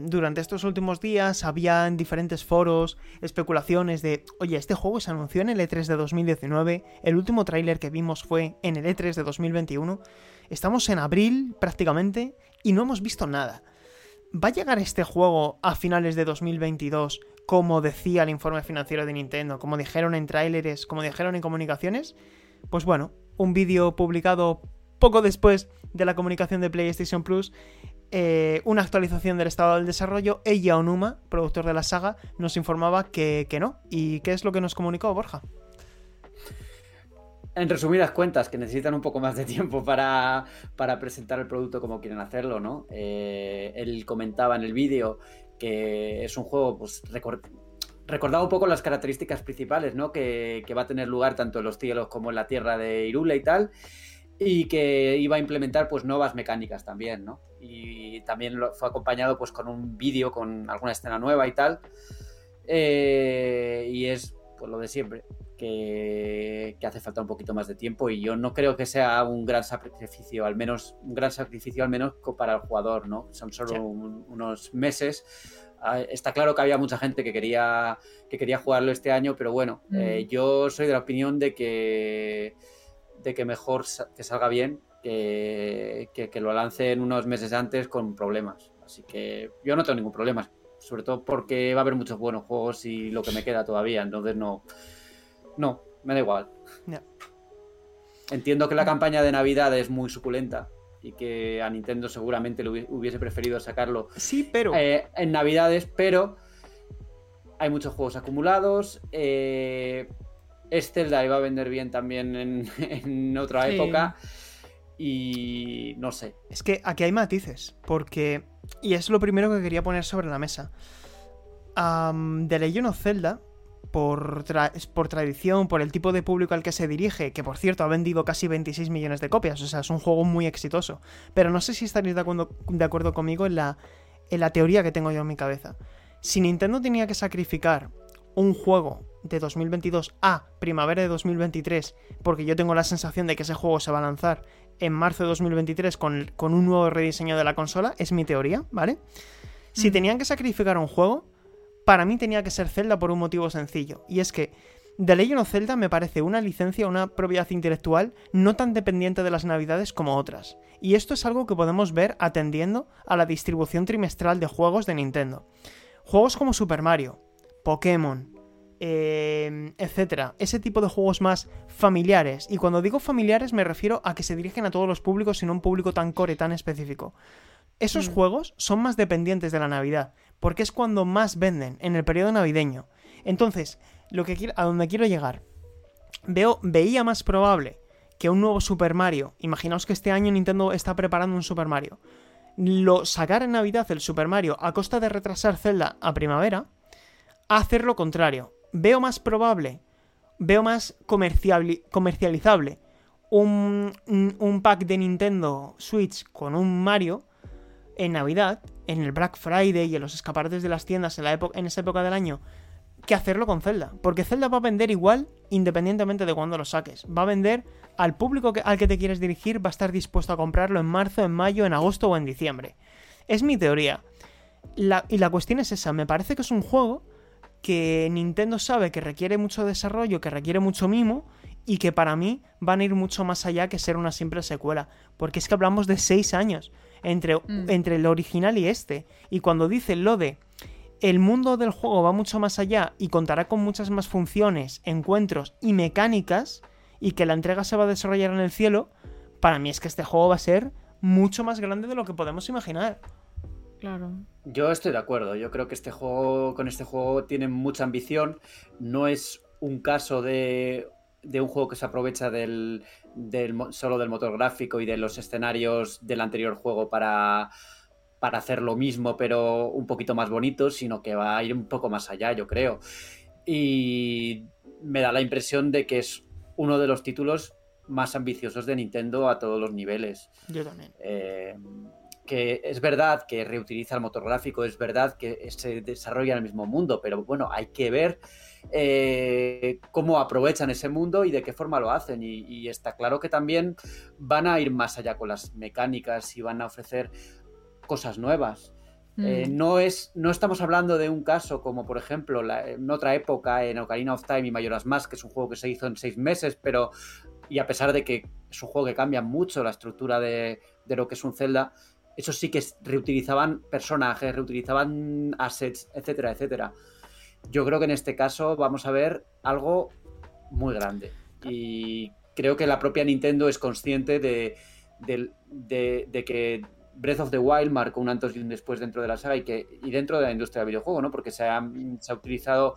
durante estos últimos días había en diferentes foros especulaciones de, oye, este juego se anunció en el E3 de 2019, el último tráiler que vimos fue en el E3 de 2021, estamos en abril prácticamente y no hemos visto nada. ¿Va a llegar este juego a finales de 2022 como decía el informe financiero de Nintendo, como dijeron en tráileres, como dijeron en comunicaciones? Pues bueno, un vídeo publicado poco después de la comunicación de PlayStation Plus, eh, una actualización del estado del desarrollo, ella Onuma, productor de la saga, nos informaba que, que no. ¿Y qué es lo que nos comunicó Borja? En resumidas cuentas, que necesitan un poco más de tiempo para, presentar el producto como quieren hacerlo, ¿no? Eh, él comentaba en el vídeo es un juego, pues, recordaba un poco las características principales, ¿no? Que, va a tener lugar tanto en los cielos como en la tierra de Irule y tal. Y que iba a implementar, pues, nuevas mecánicas también, ¿no? Y también fue acompañado, pues, con un vídeo, con alguna escena nueva y tal. Eh, y es, pues, lo de siempre que, hace falta un poquito más de tiempo y yo no creo que sea un gran sacrificio, al menos un gran sacrificio al menos para el jugador, ¿no? Son solo unos meses. Ah, está claro que había mucha gente que quería, que quería jugarlo este año, pero bueno, eh, mm. yo soy de la opinión de que, de que mejor que salga bien que, que, lo lancen unos meses antes con problemas. Así que yo no tengo ningún problema, sobre todo porque va a haber muchos buenos juegos y lo que me queda todavía, entonces no, no, me da igual. Entiendo que la campaña de Navidad es muy suculenta y que a Nintendo seguramente le hubiese preferido sacarlo sí, pero... Eh, en Navidades, pero hay muchos juegos acumulados. Eh, Zelda iba a vender bien también en, otra época. Y no sé. Es que aquí hay matices, porque... Y es lo primero que quería poner sobre la mesa. de Legend of Zelda por, por tradición, por el tipo de público al que se dirige, que por cierto ha vendido casi 26 millones de copias, o sea, es un juego muy exitoso. Pero no sé si estaréis de acuerdo, de acuerdo conmigo en la, en la teoría que tengo yo en mi cabeza. Si Nintendo tenía que sacrificar un juego de 2022 a primavera de 2023, porque yo tengo la sensación de que ese juego se va a lanzar en marzo de 2023 con, con un nuevo rediseño de la consola, es mi teoría, ¿vale? Si tenían que sacrificar un juego, para mí tenía que ser Zelda por un motivo sencillo, y es que The Legend of Zelda me parece una licencia, una propiedad intelectual no tan dependiente de las navidades como otras, y esto es algo que podemos ver atendiendo a la distribución trimestral de juegos de Nintendo. Juegos como Super Mario, Pokémon, eh, etcétera, ese tipo de juegos más familiares, y cuando digo familiares me refiero a que se dirigen a todos los públicos y no a un público tan core, tan específico. Esos mm. juegos son más dependientes de la Navidad, porque es cuando más venden, en el periodo navideño. Entonces, lo que a donde quiero llegar, veo, veía más probable que un nuevo Super Mario, imaginaos que este año Nintendo está preparando un Super Mario, lo sacar en Navidad el Super Mario a costa de retrasar Zelda a primavera, a hacer lo contrario. Veo más probable, veo más comercializable un, un pack de Nintendo Switch con un Mario en Navidad, en el Black Friday y en los escaparates de las tiendas en, esa época del año, que hacerlo con Zelda. Porque Zelda va a vender igual independientemente de cuándo lo saques. Va a vender al público al que te quieres dirigir, va a estar dispuesto a comprarlo en marzo, en mayo, en agosto o en diciembre. Es mi teoría. y la cuestión es esa, me parece que es un juego que Nintendo sabe que requiere mucho desarrollo, que requiere mucho mimo y que para mí van a ir mucho más allá que ser una simple secuela. Porque es que hablamos de 6 años entre, mm. entre el original y este. Y cuando dice lo de el mundo del juego va mucho más allá y contará con muchas más funciones, encuentros y mecánicas, y que la entrega se va a desarrollar en el cielo, para mí es que este juego va a ser mucho más grande de lo que podemos imaginar. Claro. Yo estoy de acuerdo. Yo creo que este juego, con este juego, tiene mucha ambición. No es un caso de de un juego que se aprovecha del, solo del motor gráfico y de los escenarios del anterior juego para, para hacer lo mismo, pero un poquito más bonito, sino que va a ir un poco más allá, yo creo. Y me da la impresión de que es uno de los títulos más ambiciosos de Nintendo a todos los niveles. Yo también. Eh, que es verdad que reutiliza el motor gráfico, es verdad que se desarrolla en el mismo mundo, pero bueno, hay que ver eh, cómo aprovechan ese mundo y de qué forma lo hacen. Y, está claro que también van a ir más allá con las mecánicas y van a ofrecer cosas nuevas. Eh, mm. no, es, no estamos hablando de un caso como, por ejemplo, en otra época, en Ocarina of Time y Mayoras Más, que es un juego que se hizo en seis meses, pero y a pesar de que es un juego que cambia mucho la estructura de, de lo que es un Zelda, eso sí que reutilizaban personajes, reutilizaban assets, etcétera, etcétera. Yo creo que en este caso vamos a ver algo muy grande. Y creo que la propia Nintendo es consciente de, que Breath of the Wild marcó un antes y un después dentro de la saga y, que, y dentro de la industria del videojuego, ¿no? Porque se ha, se ha utilizado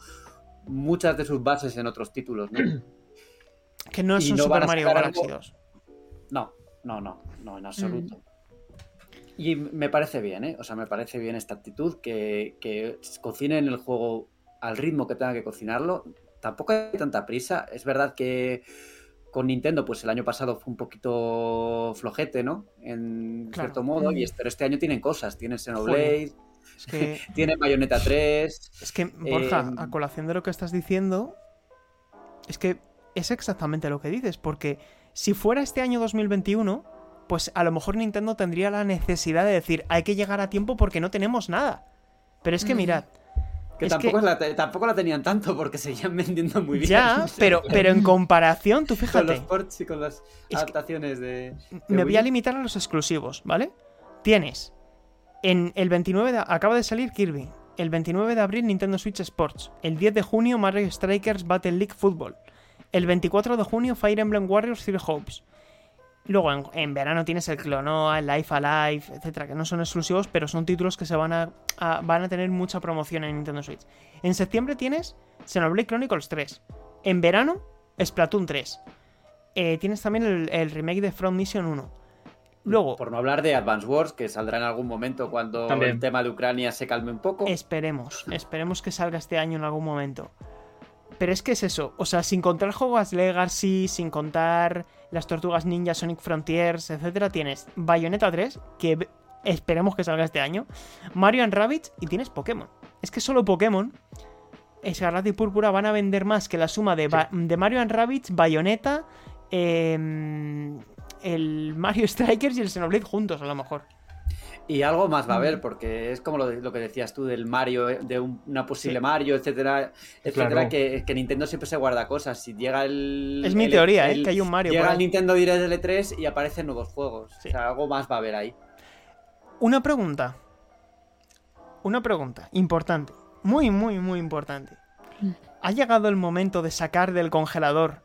muchas de sus bases en otros títulos, ¿no? Que no es un Super Mario Galaxy 2. No, no, no, no, en absoluto. Mm. Y me parece bien, ¿eh? O sea, me parece bien esta actitud, que, que cocinen el juego al ritmo que tenga que cocinarlo. Tampoco hay tanta prisa. Es verdad que con Nintendo, pues el año pasado fue un poquito flojete, ¿no? En cierto modo. Y este, pero este año tienen cosas. Tienen Xenoblade, es que... tienen Bayonetta 3. Es que, Borja, a em, colación de lo que estás diciendo, es que es exactamente lo que dices. Porque si fuera este año 2021 pues a lo mejor Nintendo tendría la necesidad de decir, hay que llegar a tiempo porque no tenemos nada. Pero es que mm. mirad. Que, tampoco, La tampoco, La, tenían tanto porque seguían vendiendo muy bien. Ya, pero, pero en comparación, tú fíjate. Con los ports y con las adaptaciones de, Me voy a limitar a los exclusivos, ¿vale? Tienes. En el 29 de, acaba de salir Kirby. El 29 de abril Nintendo Switch Sports. El 10 de junio Mario Strikers Battle League Football. El 24 de junio Fire Emblem Warriors Three Hopes. Luego en, verano tienes el Clonoa, el Life Alive, etcétera, que no son exclusivos, pero son títulos que se van a, van a tener mucha promoción en Nintendo Switch. En septiembre tienes Xenoblade Chronicles 3. En verano, Splatoon 3. Eh, tienes también el, remake de Front Mission 1. Luego. Por no hablar de Advance Wars, que saldrá en algún momento cuando el tema de Ucrania se calme un poco. Esperemos, esperemos que salga este año en algún momento. Pero es que es eso, o sea, sin contar Hogwarts Legacy, sin contar las Tortugas Ninja, Sonic Frontiers, etcétera, tienes Bayonetta 3, que esperemos que salga este año, Mario and Rabbit y tienes Pokémon. Es que solo Pokémon, Escarlata y Púrpura van a vender más que la suma de, de Mario and Rabbit, Bayonetta, em, el Mario Strikers y el Xenoblade juntos a lo mejor. Y algo más va a haber, porque es como lo, que decías tú del Mario, eh, de una posible Mario, etcétera, etcétera, que, Nintendo siempre se guarda cosas. Si llega el. Es mi teoría, ¿eh? Que hay un Mario. Llega el Nintendo Direct L3 y aparecen nuevos juegos. O sea, algo más va a haber ahí. Una pregunta. Una pregunta importante. Muy, muy, muy importante. ¿Ha llegado el momento de sacar del congelador?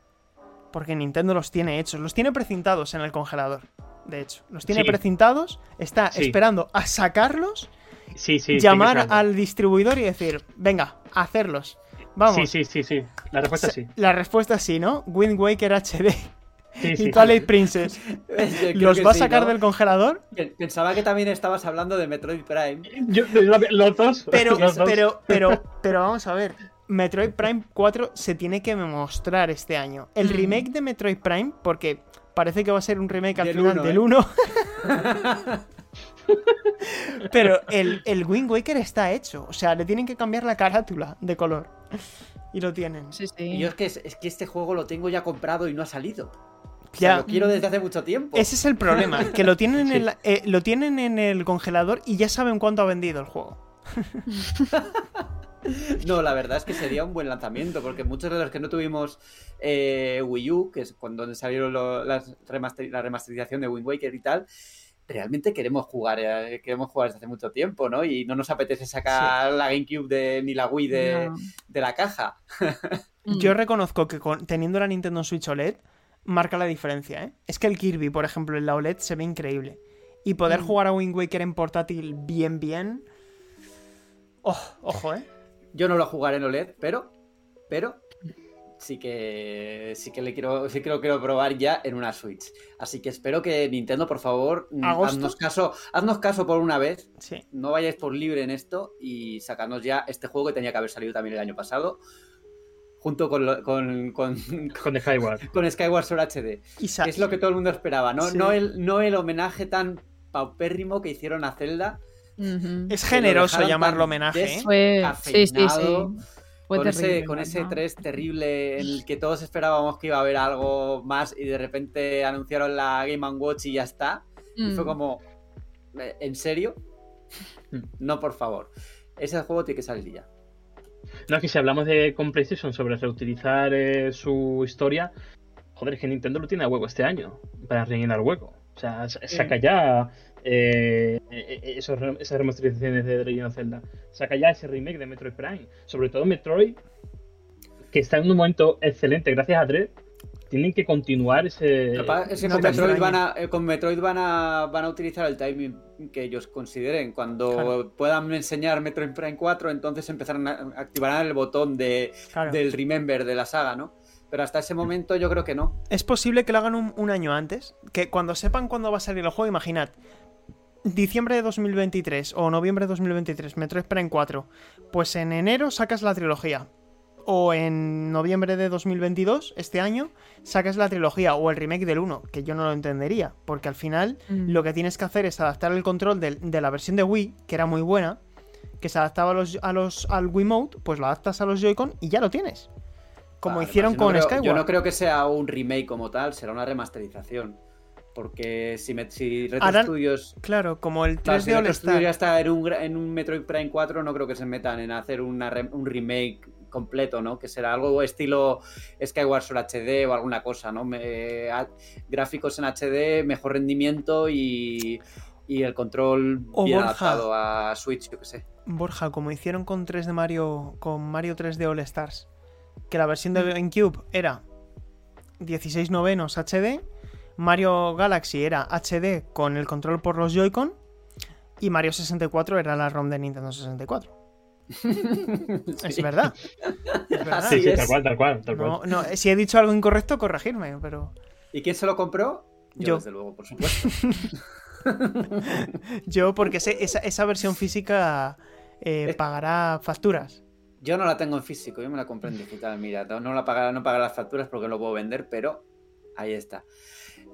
Porque Nintendo los tiene hechos, los tiene precintados en el congelador de hecho. Los tiene precintados, está esperando a sacarlos, sí, llamar al distribuidor y decir, venga, hacerlos. Vamos. Sí, sí, sí, sí. La respuesta sí. La respuesta sí, ¿no? Wind Waker HD. y Twilight Princess. ¿Los va a sacar del congelador? Pensaba que también estabas hablando de Metroid Prime. los dos. Pero, pero, pero, pero vamos a ver. Metroid Prime 4 se tiene que mostrar este año. El mm. remake de Metroid Prime, porque parece que va a ser un remake al final del 1. ¿eh? Pero el, el Wind Waker está hecho. O sea, le tienen que cambiar la carátula de color. Y lo tienen. Sí, sí. Y yo es que, es que este juego lo tengo ya comprado y no ha salido. ya. lo quiero desde hace mucho tiempo. Ese es el problema, que lo tienen, en el, eh, lo tienen en el congelador y ya saben cuánto ha vendido el juego. No, la verdad es que sería un buen lanzamiento, porque muchos de los que no tuvimos eh, Wii U, que es cuando salieron la remasterización de Wind Waker y tal, realmente queremos jugar, eh, queremos jugar desde hace mucho tiempo, ¿no? Y no nos apetece sacar la GameCube de, ni la Wii de, la caja. Yo reconozco que teniendo la Nintendo Switch OLED, marca la diferencia, ¿eh? Es que el Kirby, por ejemplo, en la OLED se ve increíble. Y poder mm. jugar a Wind Waker en portátil bien, bien. Oh, ojo, ¿eh? Yo no lo jugaré en OLED, pero, pero sí que sí que le quiero sí que lo quiero probar ya en una Switch. Así que espero que Nintendo, por favor, haznos caso, haznos caso por una vez. Sí. No vayáis por libre en esto y sacarnos ya este juego que tenía que haber salido también el año pasado. junto con, lo- con, con, Con Skyward. con Skyward Sword HD. Es lo que todo el mundo esperaba, ¿no? Sí. No, el, no el homenaje tan paupérrimo que hicieron a Zelda. Es generoso llamarlo homenaje, ¿eh? Fue, sí, sí, sí. descafeinado, Fue con, ese, terrible, con la ese verdad. 3 terrible en el que todos esperábamos que iba a haber algo más y de repente anunciaron la Game Watch y ya está. Y Mm. fue como, "¿Eh, ¿en serio? Mm. No, por favor. Ese juego tiene que salir ya. No, es que si hablamos de con PlayStation sobre reutilizar eh, su historia, joder, es que Nintendo lo tiene a huevo este año para rellenar hueco. O sea, sa- saca ya eh, eh, esos re- esas remasterizaciones de The Legend of Zelda. Saca ya ese remake de Metroid Prime. Sobre todo Metroid, que está en un momento excelente gracias a Dread. Tienen que continuar ese. Es que no con te Metroid, extraña. van a, eh, con Metroid van a, van a utilizar el timing que ellos consideren. Cuando Claro. puedan enseñar Metroid Prime 4, entonces empezarán a activarán el botón de, Claro. del Remember de la saga, ¿no? Pero hasta ese momento yo creo que no. Es posible que lo hagan un, un año antes. Que cuando sepan cuándo va a salir el juego, imaginad. Diciembre de 2023 o noviembre de 2023, Metroid Prime 4. Pues en enero sacas la trilogía. O en noviembre de 2022, este año, sacas la trilogía o el remake del 1, que yo no lo entendería. Porque al final Mm. lo que tienes que hacer es adaptar el control de, la versión de Wii, que era muy buena, que se adaptaba a los, a los, al Wiimote, pues lo adaptas a los Joy-Con y ya lo tienes. Como Vale, hicieron no con creo- Skyward. Yo no creo que sea un remake como tal, será una remasterización. Porque si, me, si Retro Studios. Claro, como el claro, 3 si de All Studios ya Star. está en un, en un Metroid Prime 4, no creo que se metan en hacer una un remake completo, ¿no? Que será algo estilo Skyward Sword HD o alguna cosa, ¿no? Me- a- gráficos en HD, mejor rendimiento y, y el control O bien Borja. adaptado a Switch, yo que sé. Borja, como hicieron con 3 de Mario, con Mario 3 de All Stars, que la versión de GameCube era 16 novenos HD, Mario Galaxy era HD con el control por los Joy-Con y Mario 64 era la ROM de Nintendo 64. Es verdad. Es verdad. Sí, sí, tal cual, tal cual, tal cual. No, no, si he dicho algo incorrecto, corregirme, pero ¿Y quién se lo compró? Yo. desde luego, por supuesto. yo porque sé, esa, esa versión física eh, Es- pagará facturas. Yo no la tengo en físico, yo me la compré en digital. Mira, no, no la pagará, no pagará las facturas porque no lo puedo vender, pero ahí está.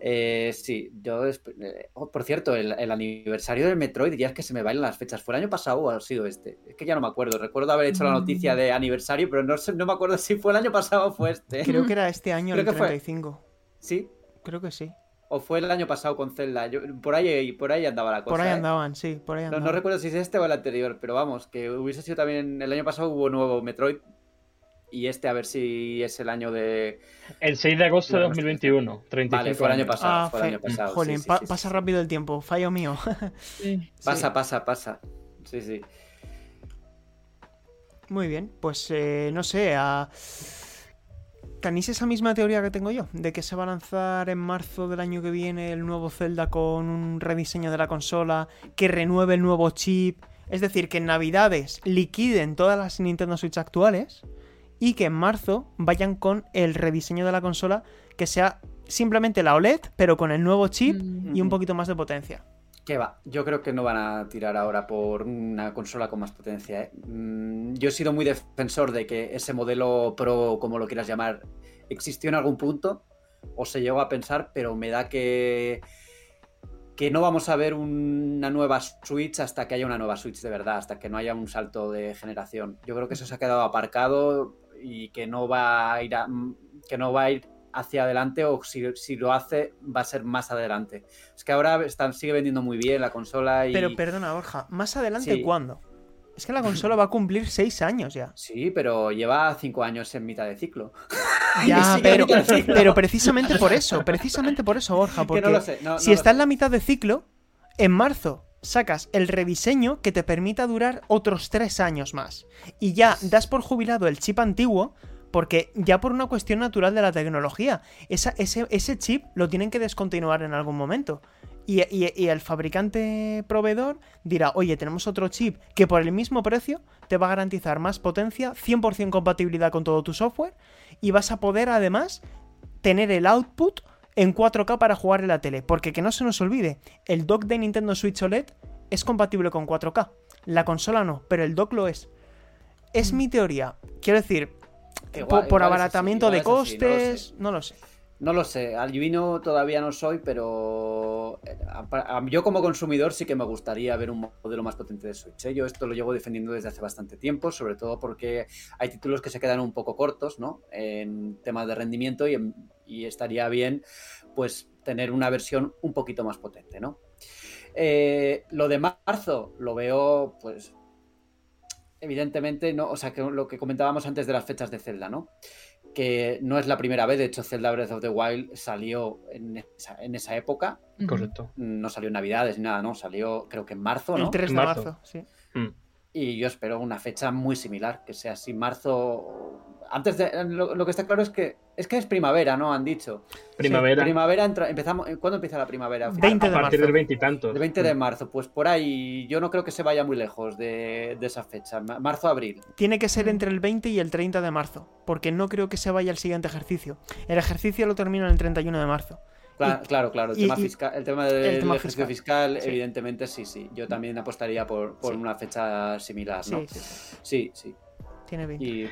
Eh, sí, yo. eh, oh, por cierto, el, el aniversario del Metroid, ya es que se me bailan las fechas. ¿Fue el año pasado o ha sido este? Es que ya no me acuerdo. Recuerdo haber hecho la noticia de aniversario, pero no, sé- no me acuerdo si fue el año pasado o fue este. Creo que era este año Creo el que fue. 35. Sí, Creo que sí. o fue el año pasado con Zelda. Yo- por, ahí, por ahí andaba la cosa. Por ahí ¿eh? andaban, sí, por ahí No, andaban. no recuerdo si es este o el anterior, pero vamos, que hubiese sido también. El año pasado hubo nuevo Metroid. Y este, a ver si es el año de. El 6 de agosto de Bueno, 2021, 35 Vale, fue el año años. pasado. Ah, fue el año pasado. Jolín, sí, sí, pa- sí, sí. pasa rápido el tiempo, fallo mío. Sí. Pasa, Sí. pasa, pasa. Sí, sí. Muy bien, pues eh, no sé, a... ¿Tenéis esa misma teoría que tengo yo? De que se va a lanzar en marzo del año que viene el nuevo Zelda con un rediseño de la consola, que renueve el nuevo chip, es decir, que en Navidades liquiden todas las Nintendo Switch actuales y que en marzo vayan con el rediseño de la consola que sea simplemente la OLED, pero con el nuevo chip Mm. y un poquito más de potencia. ¿Qué va? Yo creo que no van a tirar ahora por una consola con más potencia. ¿eh? Mm, Yo he sido muy defensor de que ese modelo Pro, como lo quieras llamar, existió en algún punto, o se llegó a pensar, pero me da que, que no vamos a ver una nueva Switch hasta que haya una nueva Switch de verdad, hasta que no haya un salto de generación. Yo creo que eso se ha quedado aparcado y que no va a ir, a- que no va a ir hacia adelante o si, si lo hace va a ser más adelante. Es que ahora están, sigue vendiendo muy bien la consola y... Pero perdona, Borja, ¿más adelante Sí. cuándo? Es que la consola va a cumplir 6 años ya. Sí, pero lleva cinco años en mitad de ciclo. Ya, pero, ciclo. pero precisamente por eso, precisamente por eso, Borja, Que porque no lo sé. no- si no está en la mitad de ciclo, en marzo sacas el rediseño que te permita durar otros tres años más. Y ya das por jubilado el chip antiguo, porque ya por una cuestión natural de la tecnología, ese, ese chip lo tienen que descontinuar en algún momento. Y, y- y el fabricante proveedor dirá, oye, tenemos otro chip que por el mismo precio te va a garantizar más potencia, 100% compatibilidad con todo tu software, y vas a poder además tener el output en 4K para jugar en la tele. Porque que no se nos olvide, el dock de Nintendo Switch OLED es compatible con 4K. La consola no, pero el dock lo es. Es mi teoría. Quiero decir, por, igual abaratamiento de es así, no lo sé. costes, no lo sé. No lo sé, Arduino todavía no soy, pero eh, yo como consumidor sí que me gustaría ver un modelo más potente de Switch. ¿eh? Yo esto lo llevo defendiendo desde hace bastante tiempo, sobre todo porque hay títulos que se quedan un poco cortos, ¿no? En temas de rendimiento y, en- y estaría bien, pues, tener una versión un poquito más potente, ¿no? Eh, lo de marzo lo veo, pues, evidentemente, no, o sea, que lo que comentábamos antes de las fechas de Zelda, ¿no? que no es la primera vez, de hecho Zelda Breath of the Wild salió en esa, en esa época, Correcto. no salió en Navidades ni nada, no, salió creo que en marzo, ¿no? El 3 de Marzo. marzo, sí. Mm. Y yo espero una fecha muy similar, que sea así marzo... Antes de... Lo, lo que está claro es que es que es primavera, ¿no? Han dicho. Primavera. Primavera entra... Empezamos... ¿Cuándo empieza la primavera? 20 a de partir marzo. del veintitantos. El 20 de marzo, pues por ahí yo no creo que se vaya muy lejos de, de esa fecha, ma- marzo-abril. Tiene que ser Mm. entre el 20 y el 30 de marzo, porque no creo que se vaya al siguiente ejercicio. El ejercicio lo termina el 31 de marzo. Claro, Y- claro, claro. El y- tema, y- fiscal, el tema del el tema ejercicio fiscal. fiscal, Sí. evidentemente sí, sí. Yo también apostaría por, por Sí. una fecha similar, ¿no? Sí, sí, sí. Sí, sí. Tiene 20. Y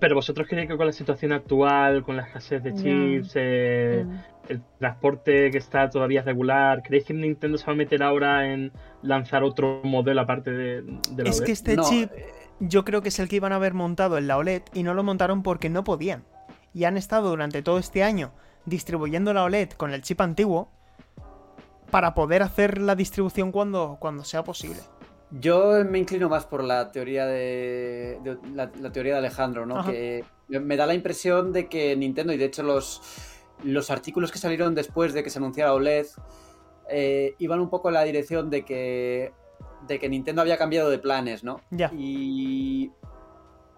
Pero vosotros creéis que con la situación actual, con la escasez de chips, eh, el transporte que está todavía regular, ¿creéis que Nintendo se va a meter ahora en lanzar otro modelo aparte de, de la Es OLED? que este no, chip eh, yo creo que es el que iban a haber montado en la OLED y no lo montaron porque no podían. Y han estado durante todo este año distribuyendo la OLED con el chip antiguo para poder hacer la distribución cuando, cuando sea posible. Yo me inclino más por la teoría de, de- la, la teoría de Alejandro, ¿no? Ajá. Que me da la impresión de que Nintendo, y de hecho los, los artículos que salieron después de que se anunciara OLED, eh, iban un poco en la dirección de que, de que Nintendo había cambiado de planes, ¿no? Ya. Y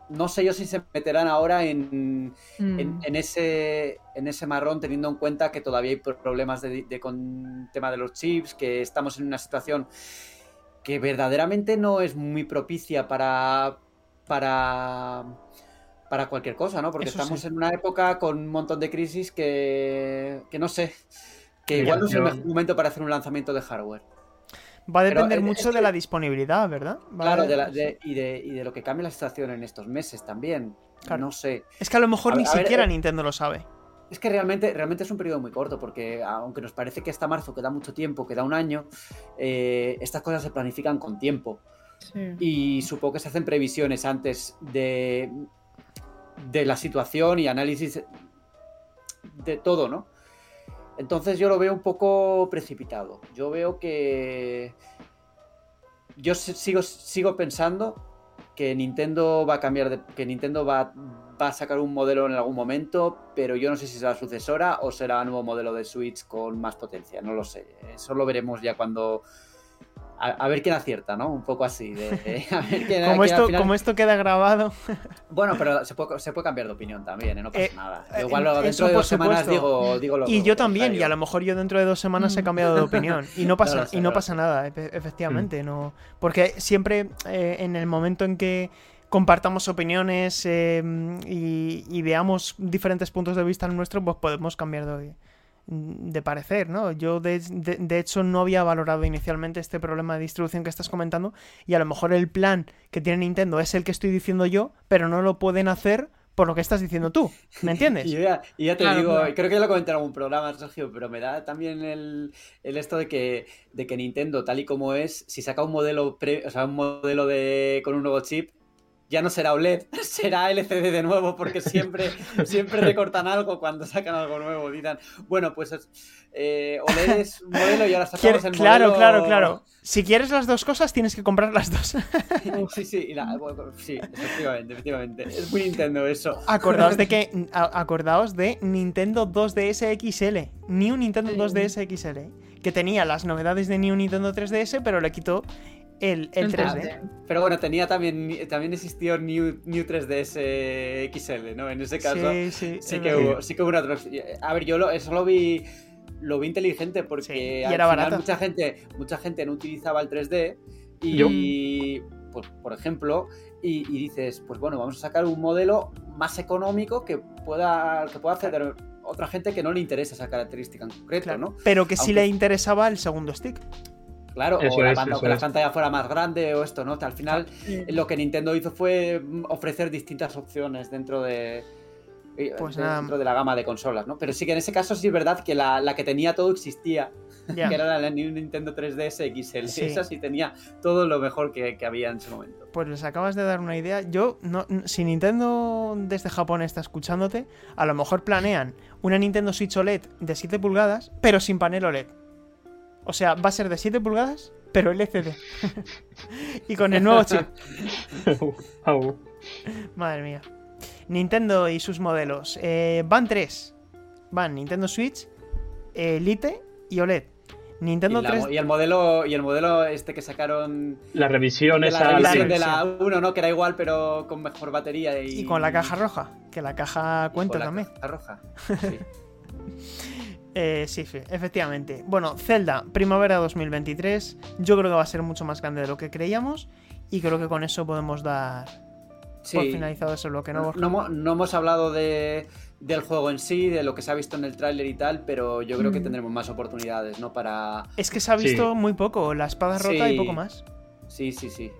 no sé yo si se meterán ahora en, Mm. en, en ese, en ese marrón, teniendo en cuenta que todavía hay problemas de, de- con tema de los chips, que estamos en una situación que verdaderamente no es muy propicia para, para, para cualquier cosa, ¿no? Porque Eso estamos sí. en una época con un montón de crisis que, que no sé, que igual no es el mejor momento para hacer un lanzamiento de hardware. Va a depender mucho es de la disponibilidad, ¿verdad? Va a- Claro, de la- de- y, de, y de lo que cambie la situación en estos meses también. Claro. No sé. Es que a lo mejor A ni ver, a ver, siquiera eh, Nintendo lo sabe. Es que realmente, realmente es un periodo muy corto, porque aunque nos parece que hasta marzo queda mucho tiempo, queda un año, eh, estas cosas se planifican con tiempo. Sí. Y supongo que se hacen previsiones antes de, de la situación y análisis de todo, ¿no? Entonces yo lo veo un poco precipitado. Yo veo que... Yo si- sigo, sigo pensando que Nintendo va a cambiar de... que Nintendo va, va a sacar un modelo en algún momento, pero yo no sé si será sucesora o será un nuevo modelo de Switch con más potencia, no lo sé. Eso lo veremos ya cuando... A, a ver quién acierta, ¿no? Un poco así. de- de- a ver quién- Como esto, final- como esto queda grabado, Bueno, pero se puede, se puede cambiar de opinión también, ¿eh? no pasa Eh, nada. eh, Igual eso dentro de dos semanas digo, digo lo y yo también, y a lo mejor yo dentro de dos semanas he Mm. cambiado de opinión. Y no pasa, No lo sé, y no pasa nada, efe- efectivamente. no Porque siempre eh, en el momento en que compartamos opiniones eh, y, y veamos diferentes puntos de vista nuestros, pues podemos cambiar de, de parecer, ¿no? Yo de, de- de hecho no había valorado inicialmente este problema de distribución que estás comentando y a lo mejor el plan que tiene Nintendo es el que estoy diciendo yo, pero no lo pueden hacer por lo que estás diciendo tú, ¿me entiendes? Y yo ya, y ya te Claro, digo, claro. creo que ya lo comenté en algún programa, Sergio, pero me da también el, el esto de que, de que Nintendo, tal y como es, si saca un modelo pre- o sea, un modelo de con un nuevo chip, ya no será OLED, será LCD de nuevo, porque siempre, siempre recortan algo cuando sacan algo nuevo. Dirán, bueno, pues es- eh, OLED es un modelo y ahora sacamos el claro, modelo... claro, claro. Si quieres las dos cosas, tienes que comprar las dos. Sí, sí, y la- bueno, sí, efectivamente, efectivamente. Es muy Nintendo eso. acordaos de que a- acordaos de Nintendo 2DS XL, New Nintendo 2DS XL, que tenía las novedades de New Nintendo 3DS, pero le quitó el, el El 3D. 3D. Pero bueno, tenía también, también existió New, New 3DS XL, ¿no? En ese caso Sí, sí, sí que hubo, sí que hubo una tros- A ver, yo lo, eso lo vi, lo vi inteligente porque Sí, y al era final mucha gente, mucha gente no utilizaba el 3D y, pues, por ejemplo, y, y dices, pues bueno, vamos a sacar un modelo más económico que pueda, que pueda acceder otra gente que no le interesa esa característica en concreto, Claro. ¿no? Pero que sí Aunque- le interesaba el segundo stick. Claro, Eso o, la, es, eso que la pantalla fuera más grande o esto, ¿no? Al final lo que Nintendo hizo fue mm, ofrecer distintas opciones dentro de, Pues nada. dentro de la gama de consolas, ¿no? Pero sí que en ese caso sí es verdad que la, la que tenía todo existía, que era la Nintendo 3DS XL. Sí. Esa sí tenía todo lo mejor que, que había en ese momento. Pues les acabas de dar una idea. Yo, no, si Nintendo desde Japón está escuchándote, a lo mejor planean una Nintendo Switch OLED de 7 pulgadas, pero sin panel OLED. O sea, va a ser de 7 pulgadas, pero LCD. y con el nuevo chip. Madre mía. Nintendo y sus modelos. Eh, van tres. Van Nintendo Switch, Elite y OLED. Y, Nintendo la 3... mo- y el modelo y el modelo este que sacaron La revisión de esa. la revisión la de la 1, ¿no? Que era igual pero con mejor batería y, Y con la caja roja, que la caja y cuenta con la también. caja roja. Sí. Eh, sí, sí, efectivamente. Bueno, Zelda, primavera 2023. Yo creo que va a ser mucho más grande de lo que creíamos. Y creo que con eso podemos dar por Sí. finalizado ese bloque, ¿no, No, Borja? no hemos- no hemos hablado de, del juego en sí, de lo que se ha visto en el tráiler y tal, pero yo creo que Mm. tendremos más oportunidades, ¿no? Para... Es que se ha Sí. visto muy poco, la espada rota y poco más. Sí, sí, sí.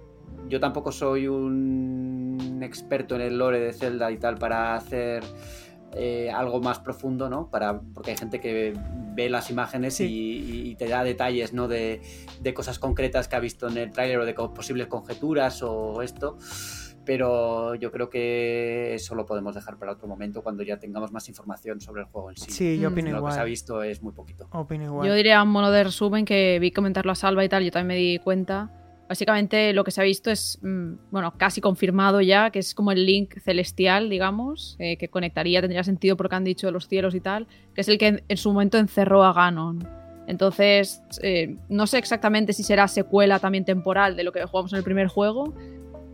Yo tampoco soy un experto en el lore de Zelda y tal para hacer eh, algo más profundo, ¿no? Para, porque hay gente que ve las imágenes Sí. y, y te da detalles, ¿no? De, de cosas concretas que ha visto en el tráiler o de posibles conjeturas o esto. Pero yo creo que eso lo podemos dejar para otro momento cuando ya tengamos más información sobre el juego en sí. Sí, yo Mm. opino Lo que se ha igual. visto es muy poquito. Opino igual. Yo diría un mono de resumen que vi comentarlo a Salva y tal, yo también me di cuenta. Básicamente lo que se ha visto es, mm, bueno, casi confirmado ya, que es como el link celestial, digamos, eh, que conectaría, tendría sentido porque han dicho los cielos y tal, que es el que en, su momento encerró a Ganon. Entonces, eh, no sé exactamente si será secuela también temporal de lo que jugamos en el primer juego,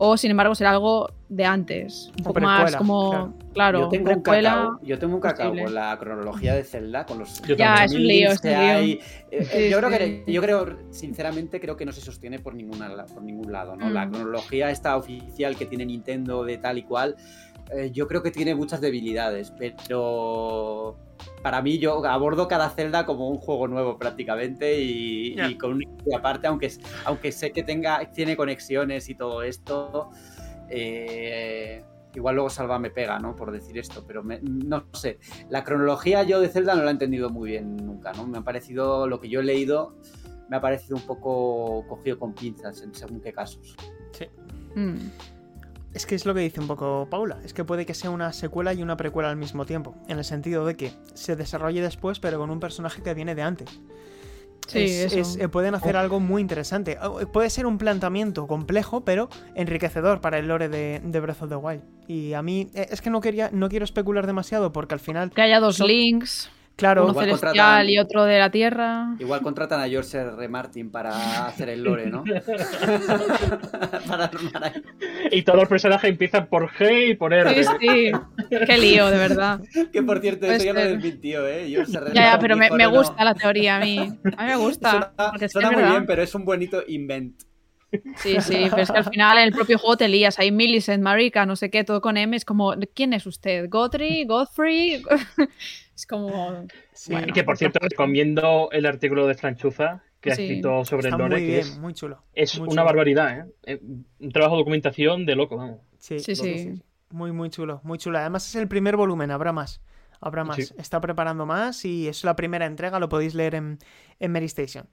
o sin embargo será algo de antes, un poco más como, claro. claro, yo tengo un precuela. cacao, yo tengo un cacao posible. con la cronología de Zelda, con los Yo Ya, es un lío, links es un que lío. hay. Eh, eh, Sí, yo, creo que, yo creo, sinceramente, creo que no se sostiene por, ninguna, por ningún lado, ¿no? La Mm. cronología esta oficial que tiene Nintendo de tal y cual, eh, yo creo que tiene muchas debilidades, pero para mí yo abordo cada Zelda como un juego nuevo prácticamente y, con una historia aparte, aunque, aunque sé que tenga, tiene conexiones y todo esto. eh, igual luego Salva me pega, ¿no? Por decir esto, pero me- no sé. La cronología yo de Zelda no la he entendido muy bien nunca, ¿no? Me ha parecido, lo que yo he leído, me ha parecido un poco cogido con pinzas en según qué casos. Mm. Es que es lo que dice un poco Paula. Es que puede que sea una secuela y una precuela al mismo tiempo. En el sentido de que se desarrolle después, pero con un personaje que viene de antes. Sí, Es- eso. es- eh, pueden hacer algo muy interesante. Eh, Puede ser un planteamiento complejo, pero enriquecedor para el lore de, de Breath of the Wild. Y a mí, eh, es que no quería, no quiero especular demasiado, porque al final, Que haya dos Son- links, claro, uno Igual celestial contratan- y otro de la Tierra. Igual contratan a George R. Martin para hacer el lore, ¿no? para armar ahí. Y todos los personajes empiezan por G y por R. Sí, sí. Qué lío, de verdad. Que por cierto, Puede eso ya lo desmintió, ¿eh? George R. Ya, ya, pero me, me "No, no, gusta la teoría a mí. A mí me gusta. Suena, suena muy verdad. bien, pero es un bonito invent. Sí, sí, pero es que al final en el propio juego te lías. Hay Millicent, Marika, no sé qué, todo con M. Es como, ¿quién es usted? ¿Godfrey? ¿Godfrey? Es como. sí, bueno. Y que por cierto, recomiendo el artículo de Franchuza que ha Sí. escrito sobre está el lore, muy que bien, es, muy chulo. es muy una chulo. barbaridad, ¿eh? Eh, Un trabajo de documentación de loco, vamos. Sí, Sí, sí, sí. sí. Muy, muy chulo, muy chulo. Además es el primer volumen, habrá más. Habrá más. Sí. Está preparando más y es la primera entrega, lo podéis leer en, en Mary Station.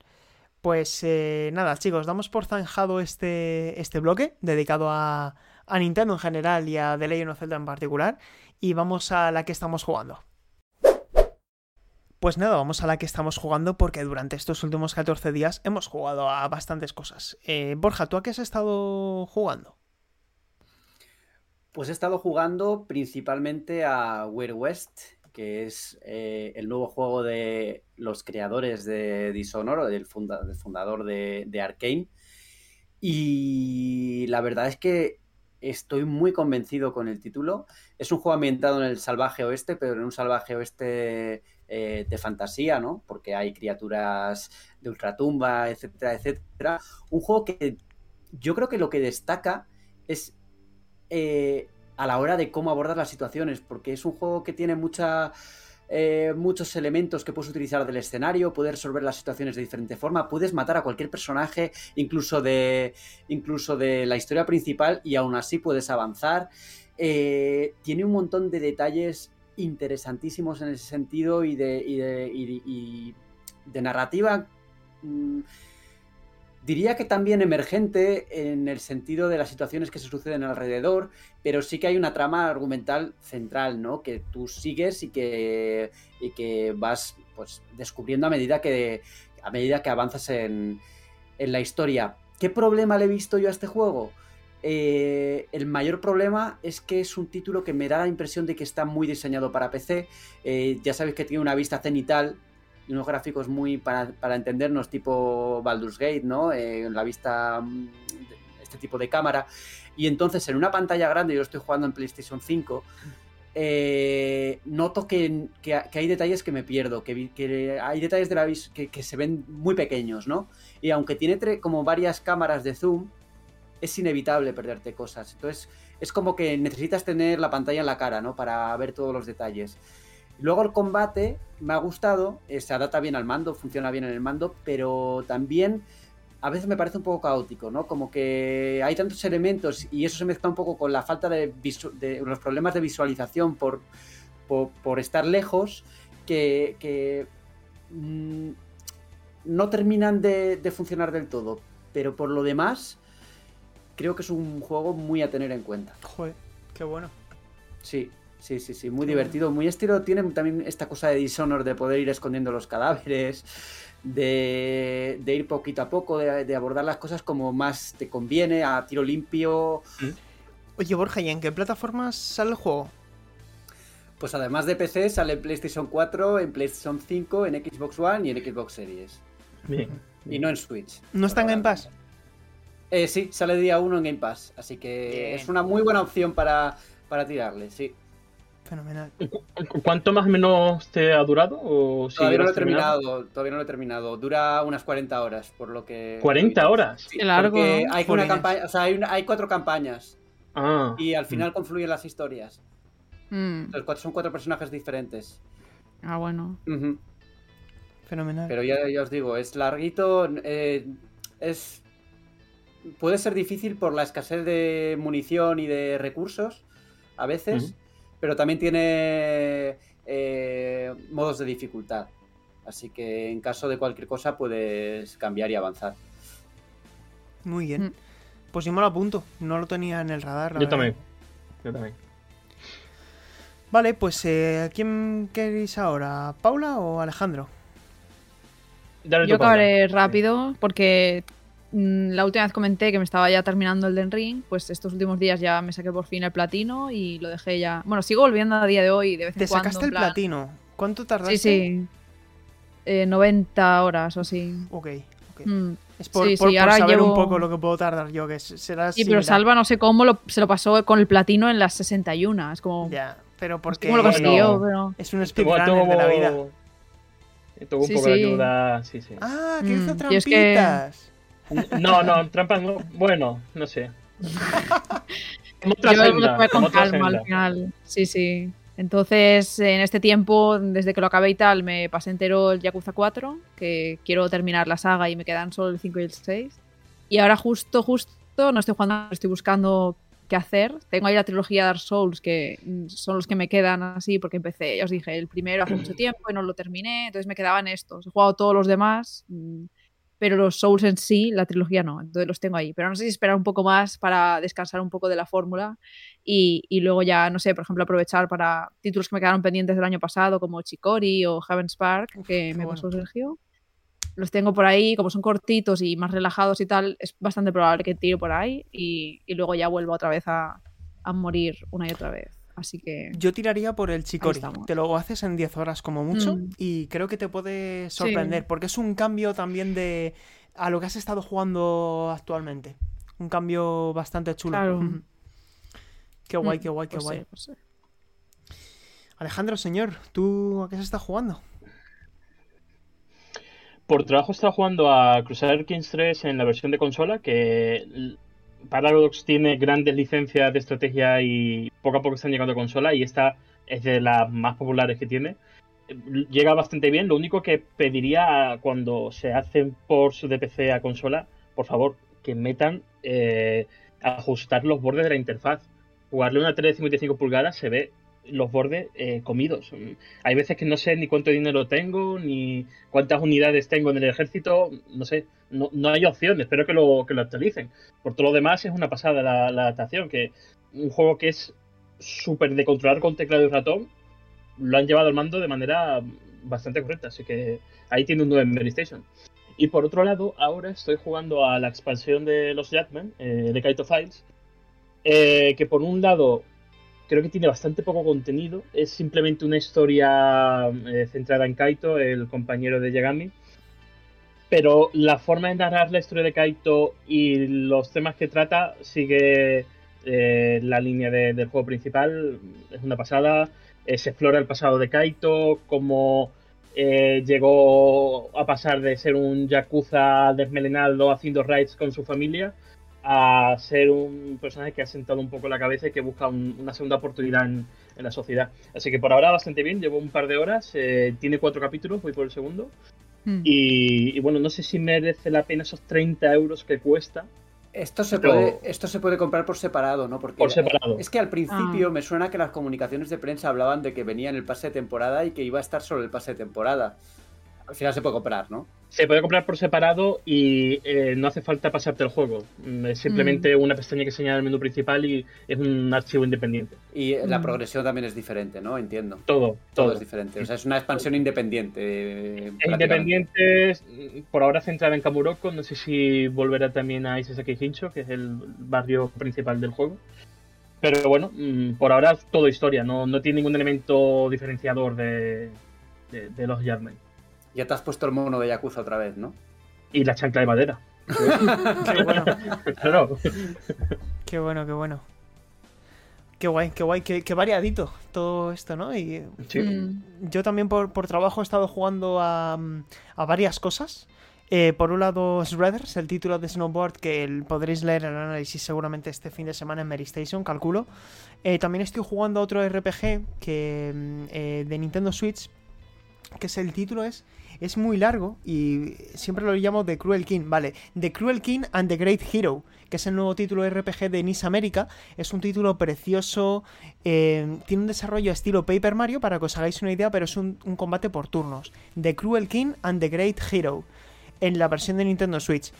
Pues eh, nada, chicos, damos por zanjado este, este bloque dedicado a, a Nintendo en general y a The Legend of Zelda en particular. Y vamos a la que estamos jugando. Pues nada, vamos a la que estamos jugando porque durante estos últimos 14 días hemos jugado a bastantes cosas. Eh, Borja, ¿tú a qué has estado jugando? Pues he estado jugando principalmente a Weird West, que es eh, el nuevo juego de los creadores de Dishonored, del, del fundador de, de Arkane. Y la verdad es que estoy muy convencido con el título. Es un juego ambientado en el salvaje oeste, pero en un salvaje oeste eh, de fantasía, ¿no? Porque hay criaturas de ultratumba, etcétera, etcétera. Un juego que yo creo que lo que destaca es eh, a la hora de cómo abordar las situaciones, porque es un juego que tiene mucha eh, muchos elementos que puedes utilizar del escenario, poder resolver las situaciones de diferente forma, puedes matar a cualquier personaje, incluso de, incluso de la historia principal, y aún así puedes avanzar. Tiene un montón de detalles interesantísimos en ese sentido y de, y de, y- de narrativa. mm, Diría que también emergente en el sentido de las situaciones que se suceden alrededor, pero sí que hay una trama argumental central, ¿no? Que tú sigues y que, y que vas pues, descubriendo a medida que, a medida que avanzas en la historia. ¿Qué problema le he visto yo a este juego? Eh, el mayor problema es que es un título que me da la impresión de que está muy diseñado para PC. Eh, ya sabéis que tiene una vista cenital y unos gráficos muy para, para entendernos, tipo Baldur's Gate, ¿no? Eh, la vista, mm, este tipo de cámara. Y entonces en una pantalla grande, yo estoy jugando en PlayStation 5, eh, noto que, que- hay detalles que me pierdo, que, hay detalles de la que, se ven muy pequeños, ¿no? Y aunque tiene como varias cámaras de zoom, es inevitable perderte cosas. Entonces, es como que necesitas tener la pantalla en la cara, ¿no? Para ver todos los detalles. Luego el combate me ha gustado, eh, se adapta bien al mando, funciona bien en el mando, pero también a veces me parece un poco caótico, ¿no? Como que hay tantos elementos y eso se mezcla un poco con la falta de, de los problemas de visualización por, por, estar lejos que, mm, no terminan de funcionar del todo. Pero por lo demás, creo que es un juego muy a tener en cuenta. Joder, qué bueno. Sí, sí, sí, sí, muy Qué divertido, muy estilo. Tiene también esta cosa de Dishonor de poder ir escondiendo los cadáveres, de, de ir poquito a poco, de, de abordar las cosas como más te conviene, a tiro limpio. Oye, Borja, ¿y en qué plataformas sale el juego? Pues además de PC, sale en PlayStation 4, en PlayStation 5, en Xbox One y en Xbox Series. Bien. Y no en Switch. ¿No está en. Pass? Eh, sí, sale día 1 en Game Pass. Así que Bien. es una muy buena opción para, para tirarle, sí. Fenomenal. ¿Cu- ¿Cuánto más o menos te ha durado? ¿O si Todavía no lo he terminado, todavía no lo he terminado. Dura unas 40 horas, por lo que. 40 horas. Sí, Qué largo, hay una campaña, o sea, hay, una- hay cuatro campañas Ah. y al final confluyen las historias. Mm. Los cuatro son cuatro personajes diferentes. Ah, bueno. Fenomenal. Pero ya, ya os digo, es larguito, eh, es puede ser difícil por la escasez de munición y de recursos a veces, pero también tiene eh, modos de dificultad. Así que en caso de cualquier cosa puedes cambiar y avanzar. Muy bien. Mm. Pues yo me lo apunto. No lo tenía en el radar. la Yo verdad. también. Yo también. Vale, pues eh, ¿quién queréis ahora? ¿Paula o Alejandro? Dale Yo acabaré rápido porque la última vez comenté que me estaba ya terminando el Den Ring, pues estos últimos días ya me saqué por fin el platino y lo dejé ya. Bueno, sigo volviendo a día de hoy de vez en Te cuando. sacaste en el plan- platino. ¿Cuánto tardaste? Sí, sí. Eh, 90 horas o así. Ok, ok. Mm. Es por, Sí, por- sí, por ahora saber un llevo- poco lo que puedo tardar yo, que será Sí, pero. Salva no sé cómo lo- se lo pasó con el platino en las 61. Es como. Ya, pero porque cómo lo Bueno. consiguió, pero. es un speedrunner tuvo- de la vida. tuvo un Sí, poco de ayuda. Sí, sí. Ah, que hizo Mm, trampitas. No, no, trampas no. Bueno, no sé. Como otra Yo senda, con otra calma al final. Sí, sí. Entonces, en este tiempo, desde que lo acabé y tal, me pasé entero el Yakuza 4, que quiero terminar la saga y me quedan solo el 5 y el 6. Y ahora justo, justo, no estoy jugando, estoy buscando qué hacer. Tengo ahí la trilogía Dark Souls, que son los que me quedan así, porque empecé, ya os dije, el primero hace mucho tiempo y no lo terminé, entonces me quedaban estos. He jugado todos los demás, mm, pero los Souls en sí, la trilogía no, entonces los tengo ahí. Pero no sé si esperar un poco más para descansar un poco de la fórmula y, y luego ya, no sé, por ejemplo, aprovechar para títulos que me quedaron pendientes del año pasado, como Chicory o Heaven's Park, Uf, que me bueno. pasó Sergio. Los tengo por ahí, como son cortitos y más relajados y tal, es bastante probable que tire por ahí y, y luego ya vuelva otra vez a, a morir una y otra vez. Así que Yo tiraría por el Chicory. estamos. Te lo haces en 10 horas como mucho Mm. y creo que te puede sorprender porque es un cambio también de a lo que has estado jugando actualmente. Un cambio bastante chulo. Claro. Qué guay, Mm, qué guay, qué pues guay. sí, pues sí. Alejandro, señor, ¿tú a qué se está jugando? Por trabajo estaba jugando a Crusader Kings 3 en la versión de consola, que Paradox tiene grandes licencias de estrategia y poco a poco están llegando a consola y esta es de las más populares que tiene. llega bastante bien. Lo único que pediría cuando se hacen ports de PC a consola, por favor, que metan eh, ajustar los bordes de la interfaz. Jugarle una tele de 55 pulgadas se ve los bordes eh, comidos. Hay veces que no sé ni cuánto dinero tengo, ni cuántas unidades tengo en el ejército, no sé, no, no hay opción, espero que lo, que lo actualicen. Por todo lo demás es una pasada la, adaptación, que un juego que es súper de controlar con teclado y ratón, lo han llevado al mando de manera bastante correcta, así que ahí tiene un nuevo Mary Station. Y por otro lado, ahora estoy jugando a la expansión de los Jackmen, eh, de Kaito Files, eh, que por un lado creo que tiene bastante poco contenido, es simplemente una historia eh, centrada en Kaito, el compañero de Yagami, pero la forma de narrar la historia de Kaito y los temas que trata sigue eh, la línea de- del juego principal, es una pasada, Eh, se explora el pasado de Kaito, cómo llegó a pasar de ser un yakuza desmelenado haciendo raids con su familia a ser un personaje que ha sentado un poco la cabeza y que busca un- una segunda oportunidad en, en la sociedad. Así que por ahora bastante bien, llevo un par de horas, eh, tiene cuatro capítulos, voy por el segundo. Mm. Y, y bueno, no sé si merece la pena esos 30 euros que cuesta. Esto se, Pero- puede, esto se puede comprar por separado, ¿no? Porque Por separado. Es que al principio Ah. me suena que las comunicaciones de prensa hablaban de que venía en el pase de temporada y que iba a estar solo el pase de temporada. Al final se puede comprar, ¿no? Se puede comprar por separado y eh, no hace falta pasarte el juego. Mm, Es simplemente una pestaña que señala el menú principal y es un archivo independiente. Y la Mm. progresión también es diferente, ¿no? Entiendo. Todo, Todo, todo. es diferente. O sea, es una expansión independiente. eh, Es independiente, mm, por ahora centrada en Kamuroko, no sé si volverá también a Isesaki Hincho, que es el barrio principal del juego. Pero bueno, mm, por ahora es todo historia, no, no tiene ningún elemento diferenciador de, de, de los Yardmen. Ya te has puesto el mono de Yakuza otra vez, ¿no? Y la chancla de madera. Qué bueno, Claro. qué bueno, qué bueno. Qué guay, qué guay, qué, qué variadito todo esto, ¿no? Y Sí. Mm. yo también por, por trabajo he estado jugando a, a varias cosas. Eh, por un lado, Shredders, el título de Snowboard, que el- podréis leer el análisis seguramente este fin de semana en Mary Station, calculo. Eh, también estoy jugando a otro RPG que, mm, eh, de Nintendo Switch, que es el título es, es muy largo y siempre lo llamo The Cruel King, vale. The Cruel King and the Great Hero, que es el nuevo título RPG de Nice América. Es un título precioso, eh, tiene un desarrollo estilo Paper Mario, para que os hagáis una idea, pero es un, un combate por turnos. The Cruel King and the Great Hero, en la versión de Nintendo Switch.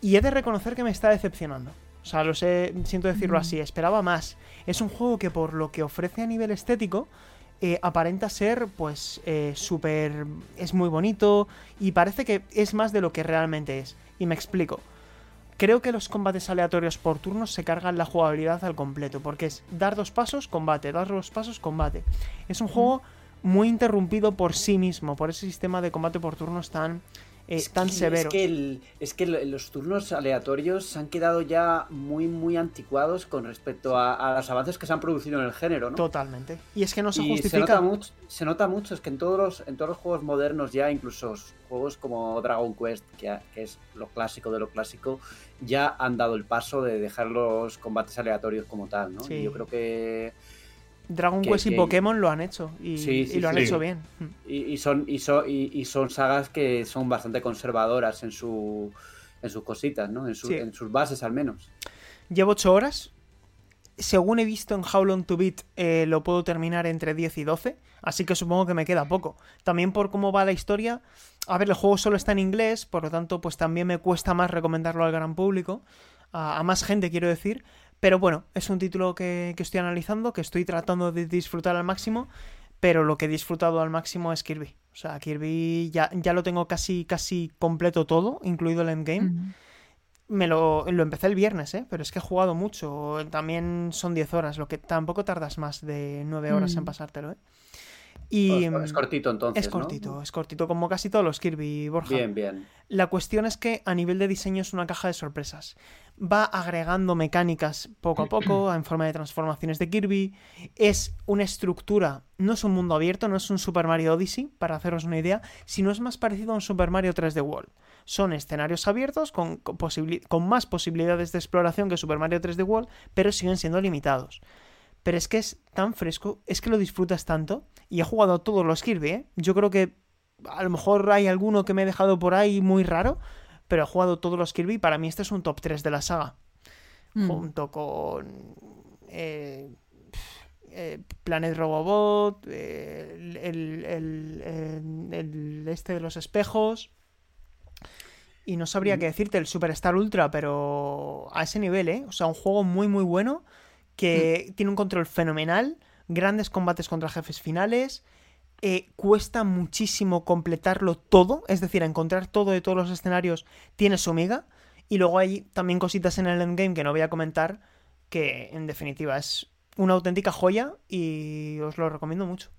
Y he de reconocer que me está decepcionando. O sea, lo sé, siento decirlo Mm. así, esperaba más. Es un juego que por lo que ofrece a nivel estético, eh, aparenta ser pues eh, súper... es muy bonito y parece que es más de lo que realmente es. Y me explico. Creo que los combates aleatorios por turnos se cargan la jugabilidad al completo, porque es dar dos pasos, combate, dar dos pasos, combate. Es un juego muy interrumpido por sí mismo, por ese sistema de combate por turnos tan, eh, Es tan que- severo. Es que, el- es que lo- los turnos aleatorios se han quedado ya muy, muy anticuados con respecto a, a los avances que se han producido en el género, ¿no? Totalmente. Y es que no se y se justifica. nota, mucho, se nota mucho, es que en todos los, en todos los juegos modernos ya, incluso juegos como Dragon Quest, que, ha- que es lo clásico de lo clásico, ya han dado el paso de dejar los combates aleatorios como tal, ¿no? Sí. Y yo creo que... Dragon que- Quest y Pokémon lo han hecho. Y, Sí, sí, y lo han sí. hecho bien. Mm. Y, y son, y, son, y, y son sagas que son bastante conservadoras en, su, en sus cositas, ¿no? En, su- en sus bases al menos. Llevo 8 horas. Según he visto en How Long to Beat, eh, lo puedo terminar entre 10 y 12. Así que supongo que me queda poco. También por cómo va la historia. A ver, el juego solo está en inglés, por lo tanto, pues también me cuesta más recomendarlo al gran público. A, a más gente, quiero decir. Pero bueno, es un título que, que estoy analizando, que estoy tratando de disfrutar al máximo. Pero lo que he disfrutado al máximo es Kirby. O sea, Kirby ya, ya lo tengo casi, casi completo todo, incluido el endgame. Me lo, lo empecé el viernes, ¿eh? Pero es que he jugado mucho. También son 10 horas, lo que tampoco tardas más de 9 horas en Mm. pasártelo, ¿eh? Y es, cortito entonces, es ¿no? cortito, es cortito, como casi todos los Kirby, Borja. Bien, bien. La cuestión es que a nivel de diseño es una caja de sorpresas. Va agregando mecánicas poco a poco en forma de transformaciones de Kirby. Es una estructura, no es un mundo abierto, no es un Super Mario Odyssey, para haceros una idea, sino es más parecido a un Super Mario 3D World. Son escenarios abiertos con, con más posibilidades de exploración que Super Mario 3D World, pero siguen siendo limitados. Pero es que es tan fresco, es que lo disfrutas tanto. Y he jugado a todos los Kirby, ¿eh? Yo creo que a lo mejor hay alguno que me he dejado por ahí muy raro, pero he jugado todos los Kirby y para mí este es un top 3 de la saga. Mm. Junto con eh, eh, Planet Robobot, eh, el, el- el- el- el este de los espejos. Y no sabría qué decirte, el Superstar Ultra, pero a ese nivel, ¿eh? O sea, un juego muy, muy bueno que tiene un control fenomenal, grandes combates contra jefes finales, eh, cuesta muchísimo completarlo todo, es decir, encontrar todo de todos los escenarios tiene su miga, y luego hay también cositas en el endgame que no voy a comentar, que en definitiva es una auténtica joya y os lo recomiendo mucho.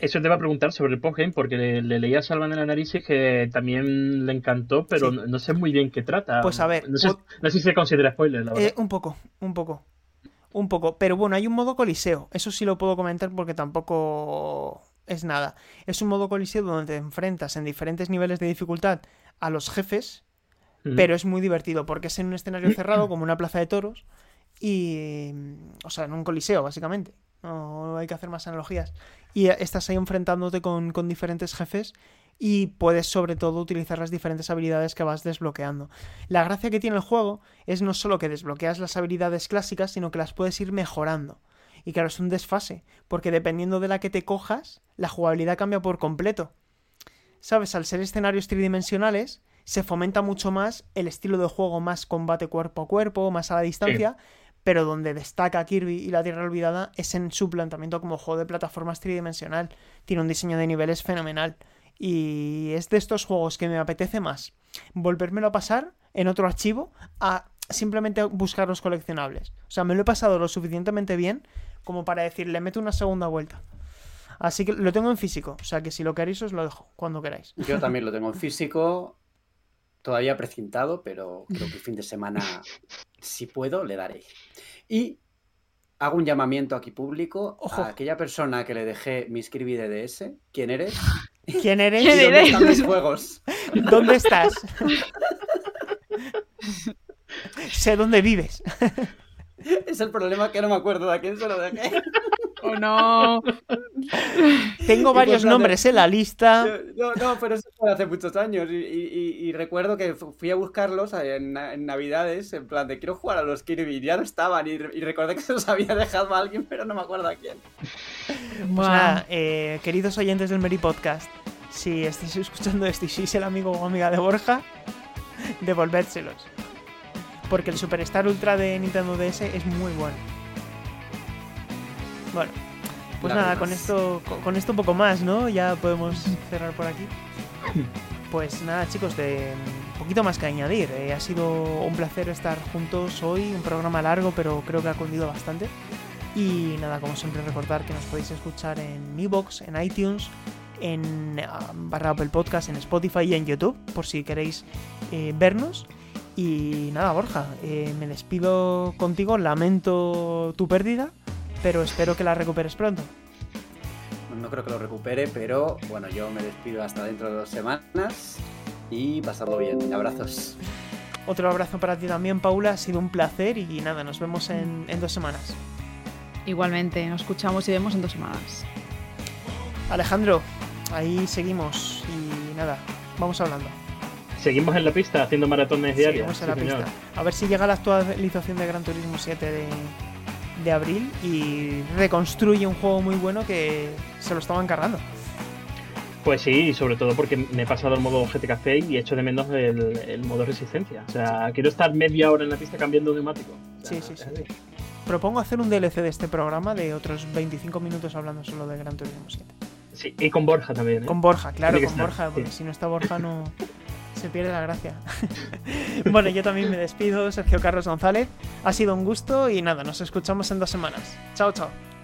Eso te va a preguntar sobre el postgame, porque le, le leí a Salvan el análisis que también le encantó, pero Sí. no, no sé muy bien qué trata. Pues a ver, no sé, pu- no sé si se considera spoiler, la verdad. Eh, un poco, un poco. Un poco. Pero bueno, hay un modo coliseo. Eso sí lo puedo comentar porque tampoco es nada. Es un modo coliseo donde te enfrentas en diferentes niveles de dificultad a los jefes, Mm. pero es muy divertido porque es en un escenario cerrado como una plaza de toros y... O sea, en un coliseo, básicamente. No hay que hacer más analogías. Y estás ahí enfrentándote con, con diferentes jefes y puedes sobre todo utilizar las diferentes habilidades que vas desbloqueando. La gracia que tiene el juego es no solo que desbloqueas las habilidades clásicas, sino que las puedes ir mejorando. Y claro, es un desfase, porque dependiendo de la que te cojas, la jugabilidad cambia por completo. ¿Sabes? Al ser escenarios tridimensionales, se fomenta mucho más el estilo de juego más combate cuerpo a cuerpo, más a la distancia, pero donde destaca Kirby y la Tierra Olvidada es en su planteamiento como juego de plataformas tridimensional. Tiene un diseño de niveles fenomenal. Y es de estos juegos que me apetece más volvérmelo a pasar en otro archivo a simplemente buscar los coleccionables. O sea, me lo he pasado lo suficientemente bien como para decir, le meto una segunda vuelta. Así que lo tengo en físico. O sea, que si lo queréis os lo dejo, cuando queráis. Yo también lo tengo en físico, todavía precintado, pero creo que el fin de semana, si puedo, le daré. Y hago un llamamiento aquí público Ojo. a aquella persona que le dejé mi Kirby DDS. ¿Quién eres? ¿Quién eres? ¿Y ¿Quién dónde eres? están mis juegos? ¿Dónde estás? sé dónde vives. Es el problema que no me acuerdo de a quién se lo dejé. Oh no. Tengo Y varios pues, nombres en la lista. No, no, pero eso fue hace muchos años. Y, y- y- y recuerdo que fu- fui a buscarlos en, en Navidades, en plan de quiero jugar a los Kirby. Y ya no estaban. Y, re- y recordé que se los había dejado a alguien, pero no me acuerdo a quién. Pues nada, eh, queridos oyentes del Meri Podcast, si estáis escuchando esto y sois el amigo o amiga de Borja, devolvédselos. Porque el Superstar Ultra de Nintendo DS es muy bueno. Bueno, pues nada, con esto, con, esto un poco más, ¿no? Ya podemos cerrar por aquí. Pues nada, chicos, de un poquito más que añadir. eh, ha sido un placer estar juntos hoy, un programa largo, pero creo que ha cundido bastante. Y nada, como siempre, recordar que nos podéis escuchar en Evox, en iTunes, en barra Apple Podcast, en Spotify y en YouTube, por si queréis eh, vernos. Y nada, Borja, eh, me despido contigo, lamento tu pérdida, pero espero que la recuperes pronto. No creo que lo recupere, pero bueno, yo me despido hasta dentro de dos semanas. Y pasadlo bien. Abrazos. Otro abrazo para ti también, Paula, ha sido un placer y nada, nos vemos en, en dos semanas. Igualmente, nos escuchamos y vemos en dos semanas. Alejandro, ahí seguimos y nada, vamos hablando. Seguimos en la pista haciendo maratones diarios. Seguimos en la señor. pista. A ver si llega la actualización de Gran Turismo 7 de, de abril y reconstruye un juego muy bueno que se lo estaban cargando. Pues sí, y sobre todo porque me he pasado el modo GT Café y echo de menos el, el modo resistencia. O sea, quiero estar media hora en la pista cambiando neumático. O sea, Sí, sí, sí. Propongo hacer un DLC de este programa de otros 25 minutos hablando solo de Gran Turismo 7. Sí, y con Borja también. ¿eh? Con Borja, claro, con estar, Borja, porque sí. si no está Borja no se pierde la gracia. bueno, yo también me despido, Sergio Carlos González. Ha sido un gusto y nada, nos escuchamos en dos semanas. Chao, chao.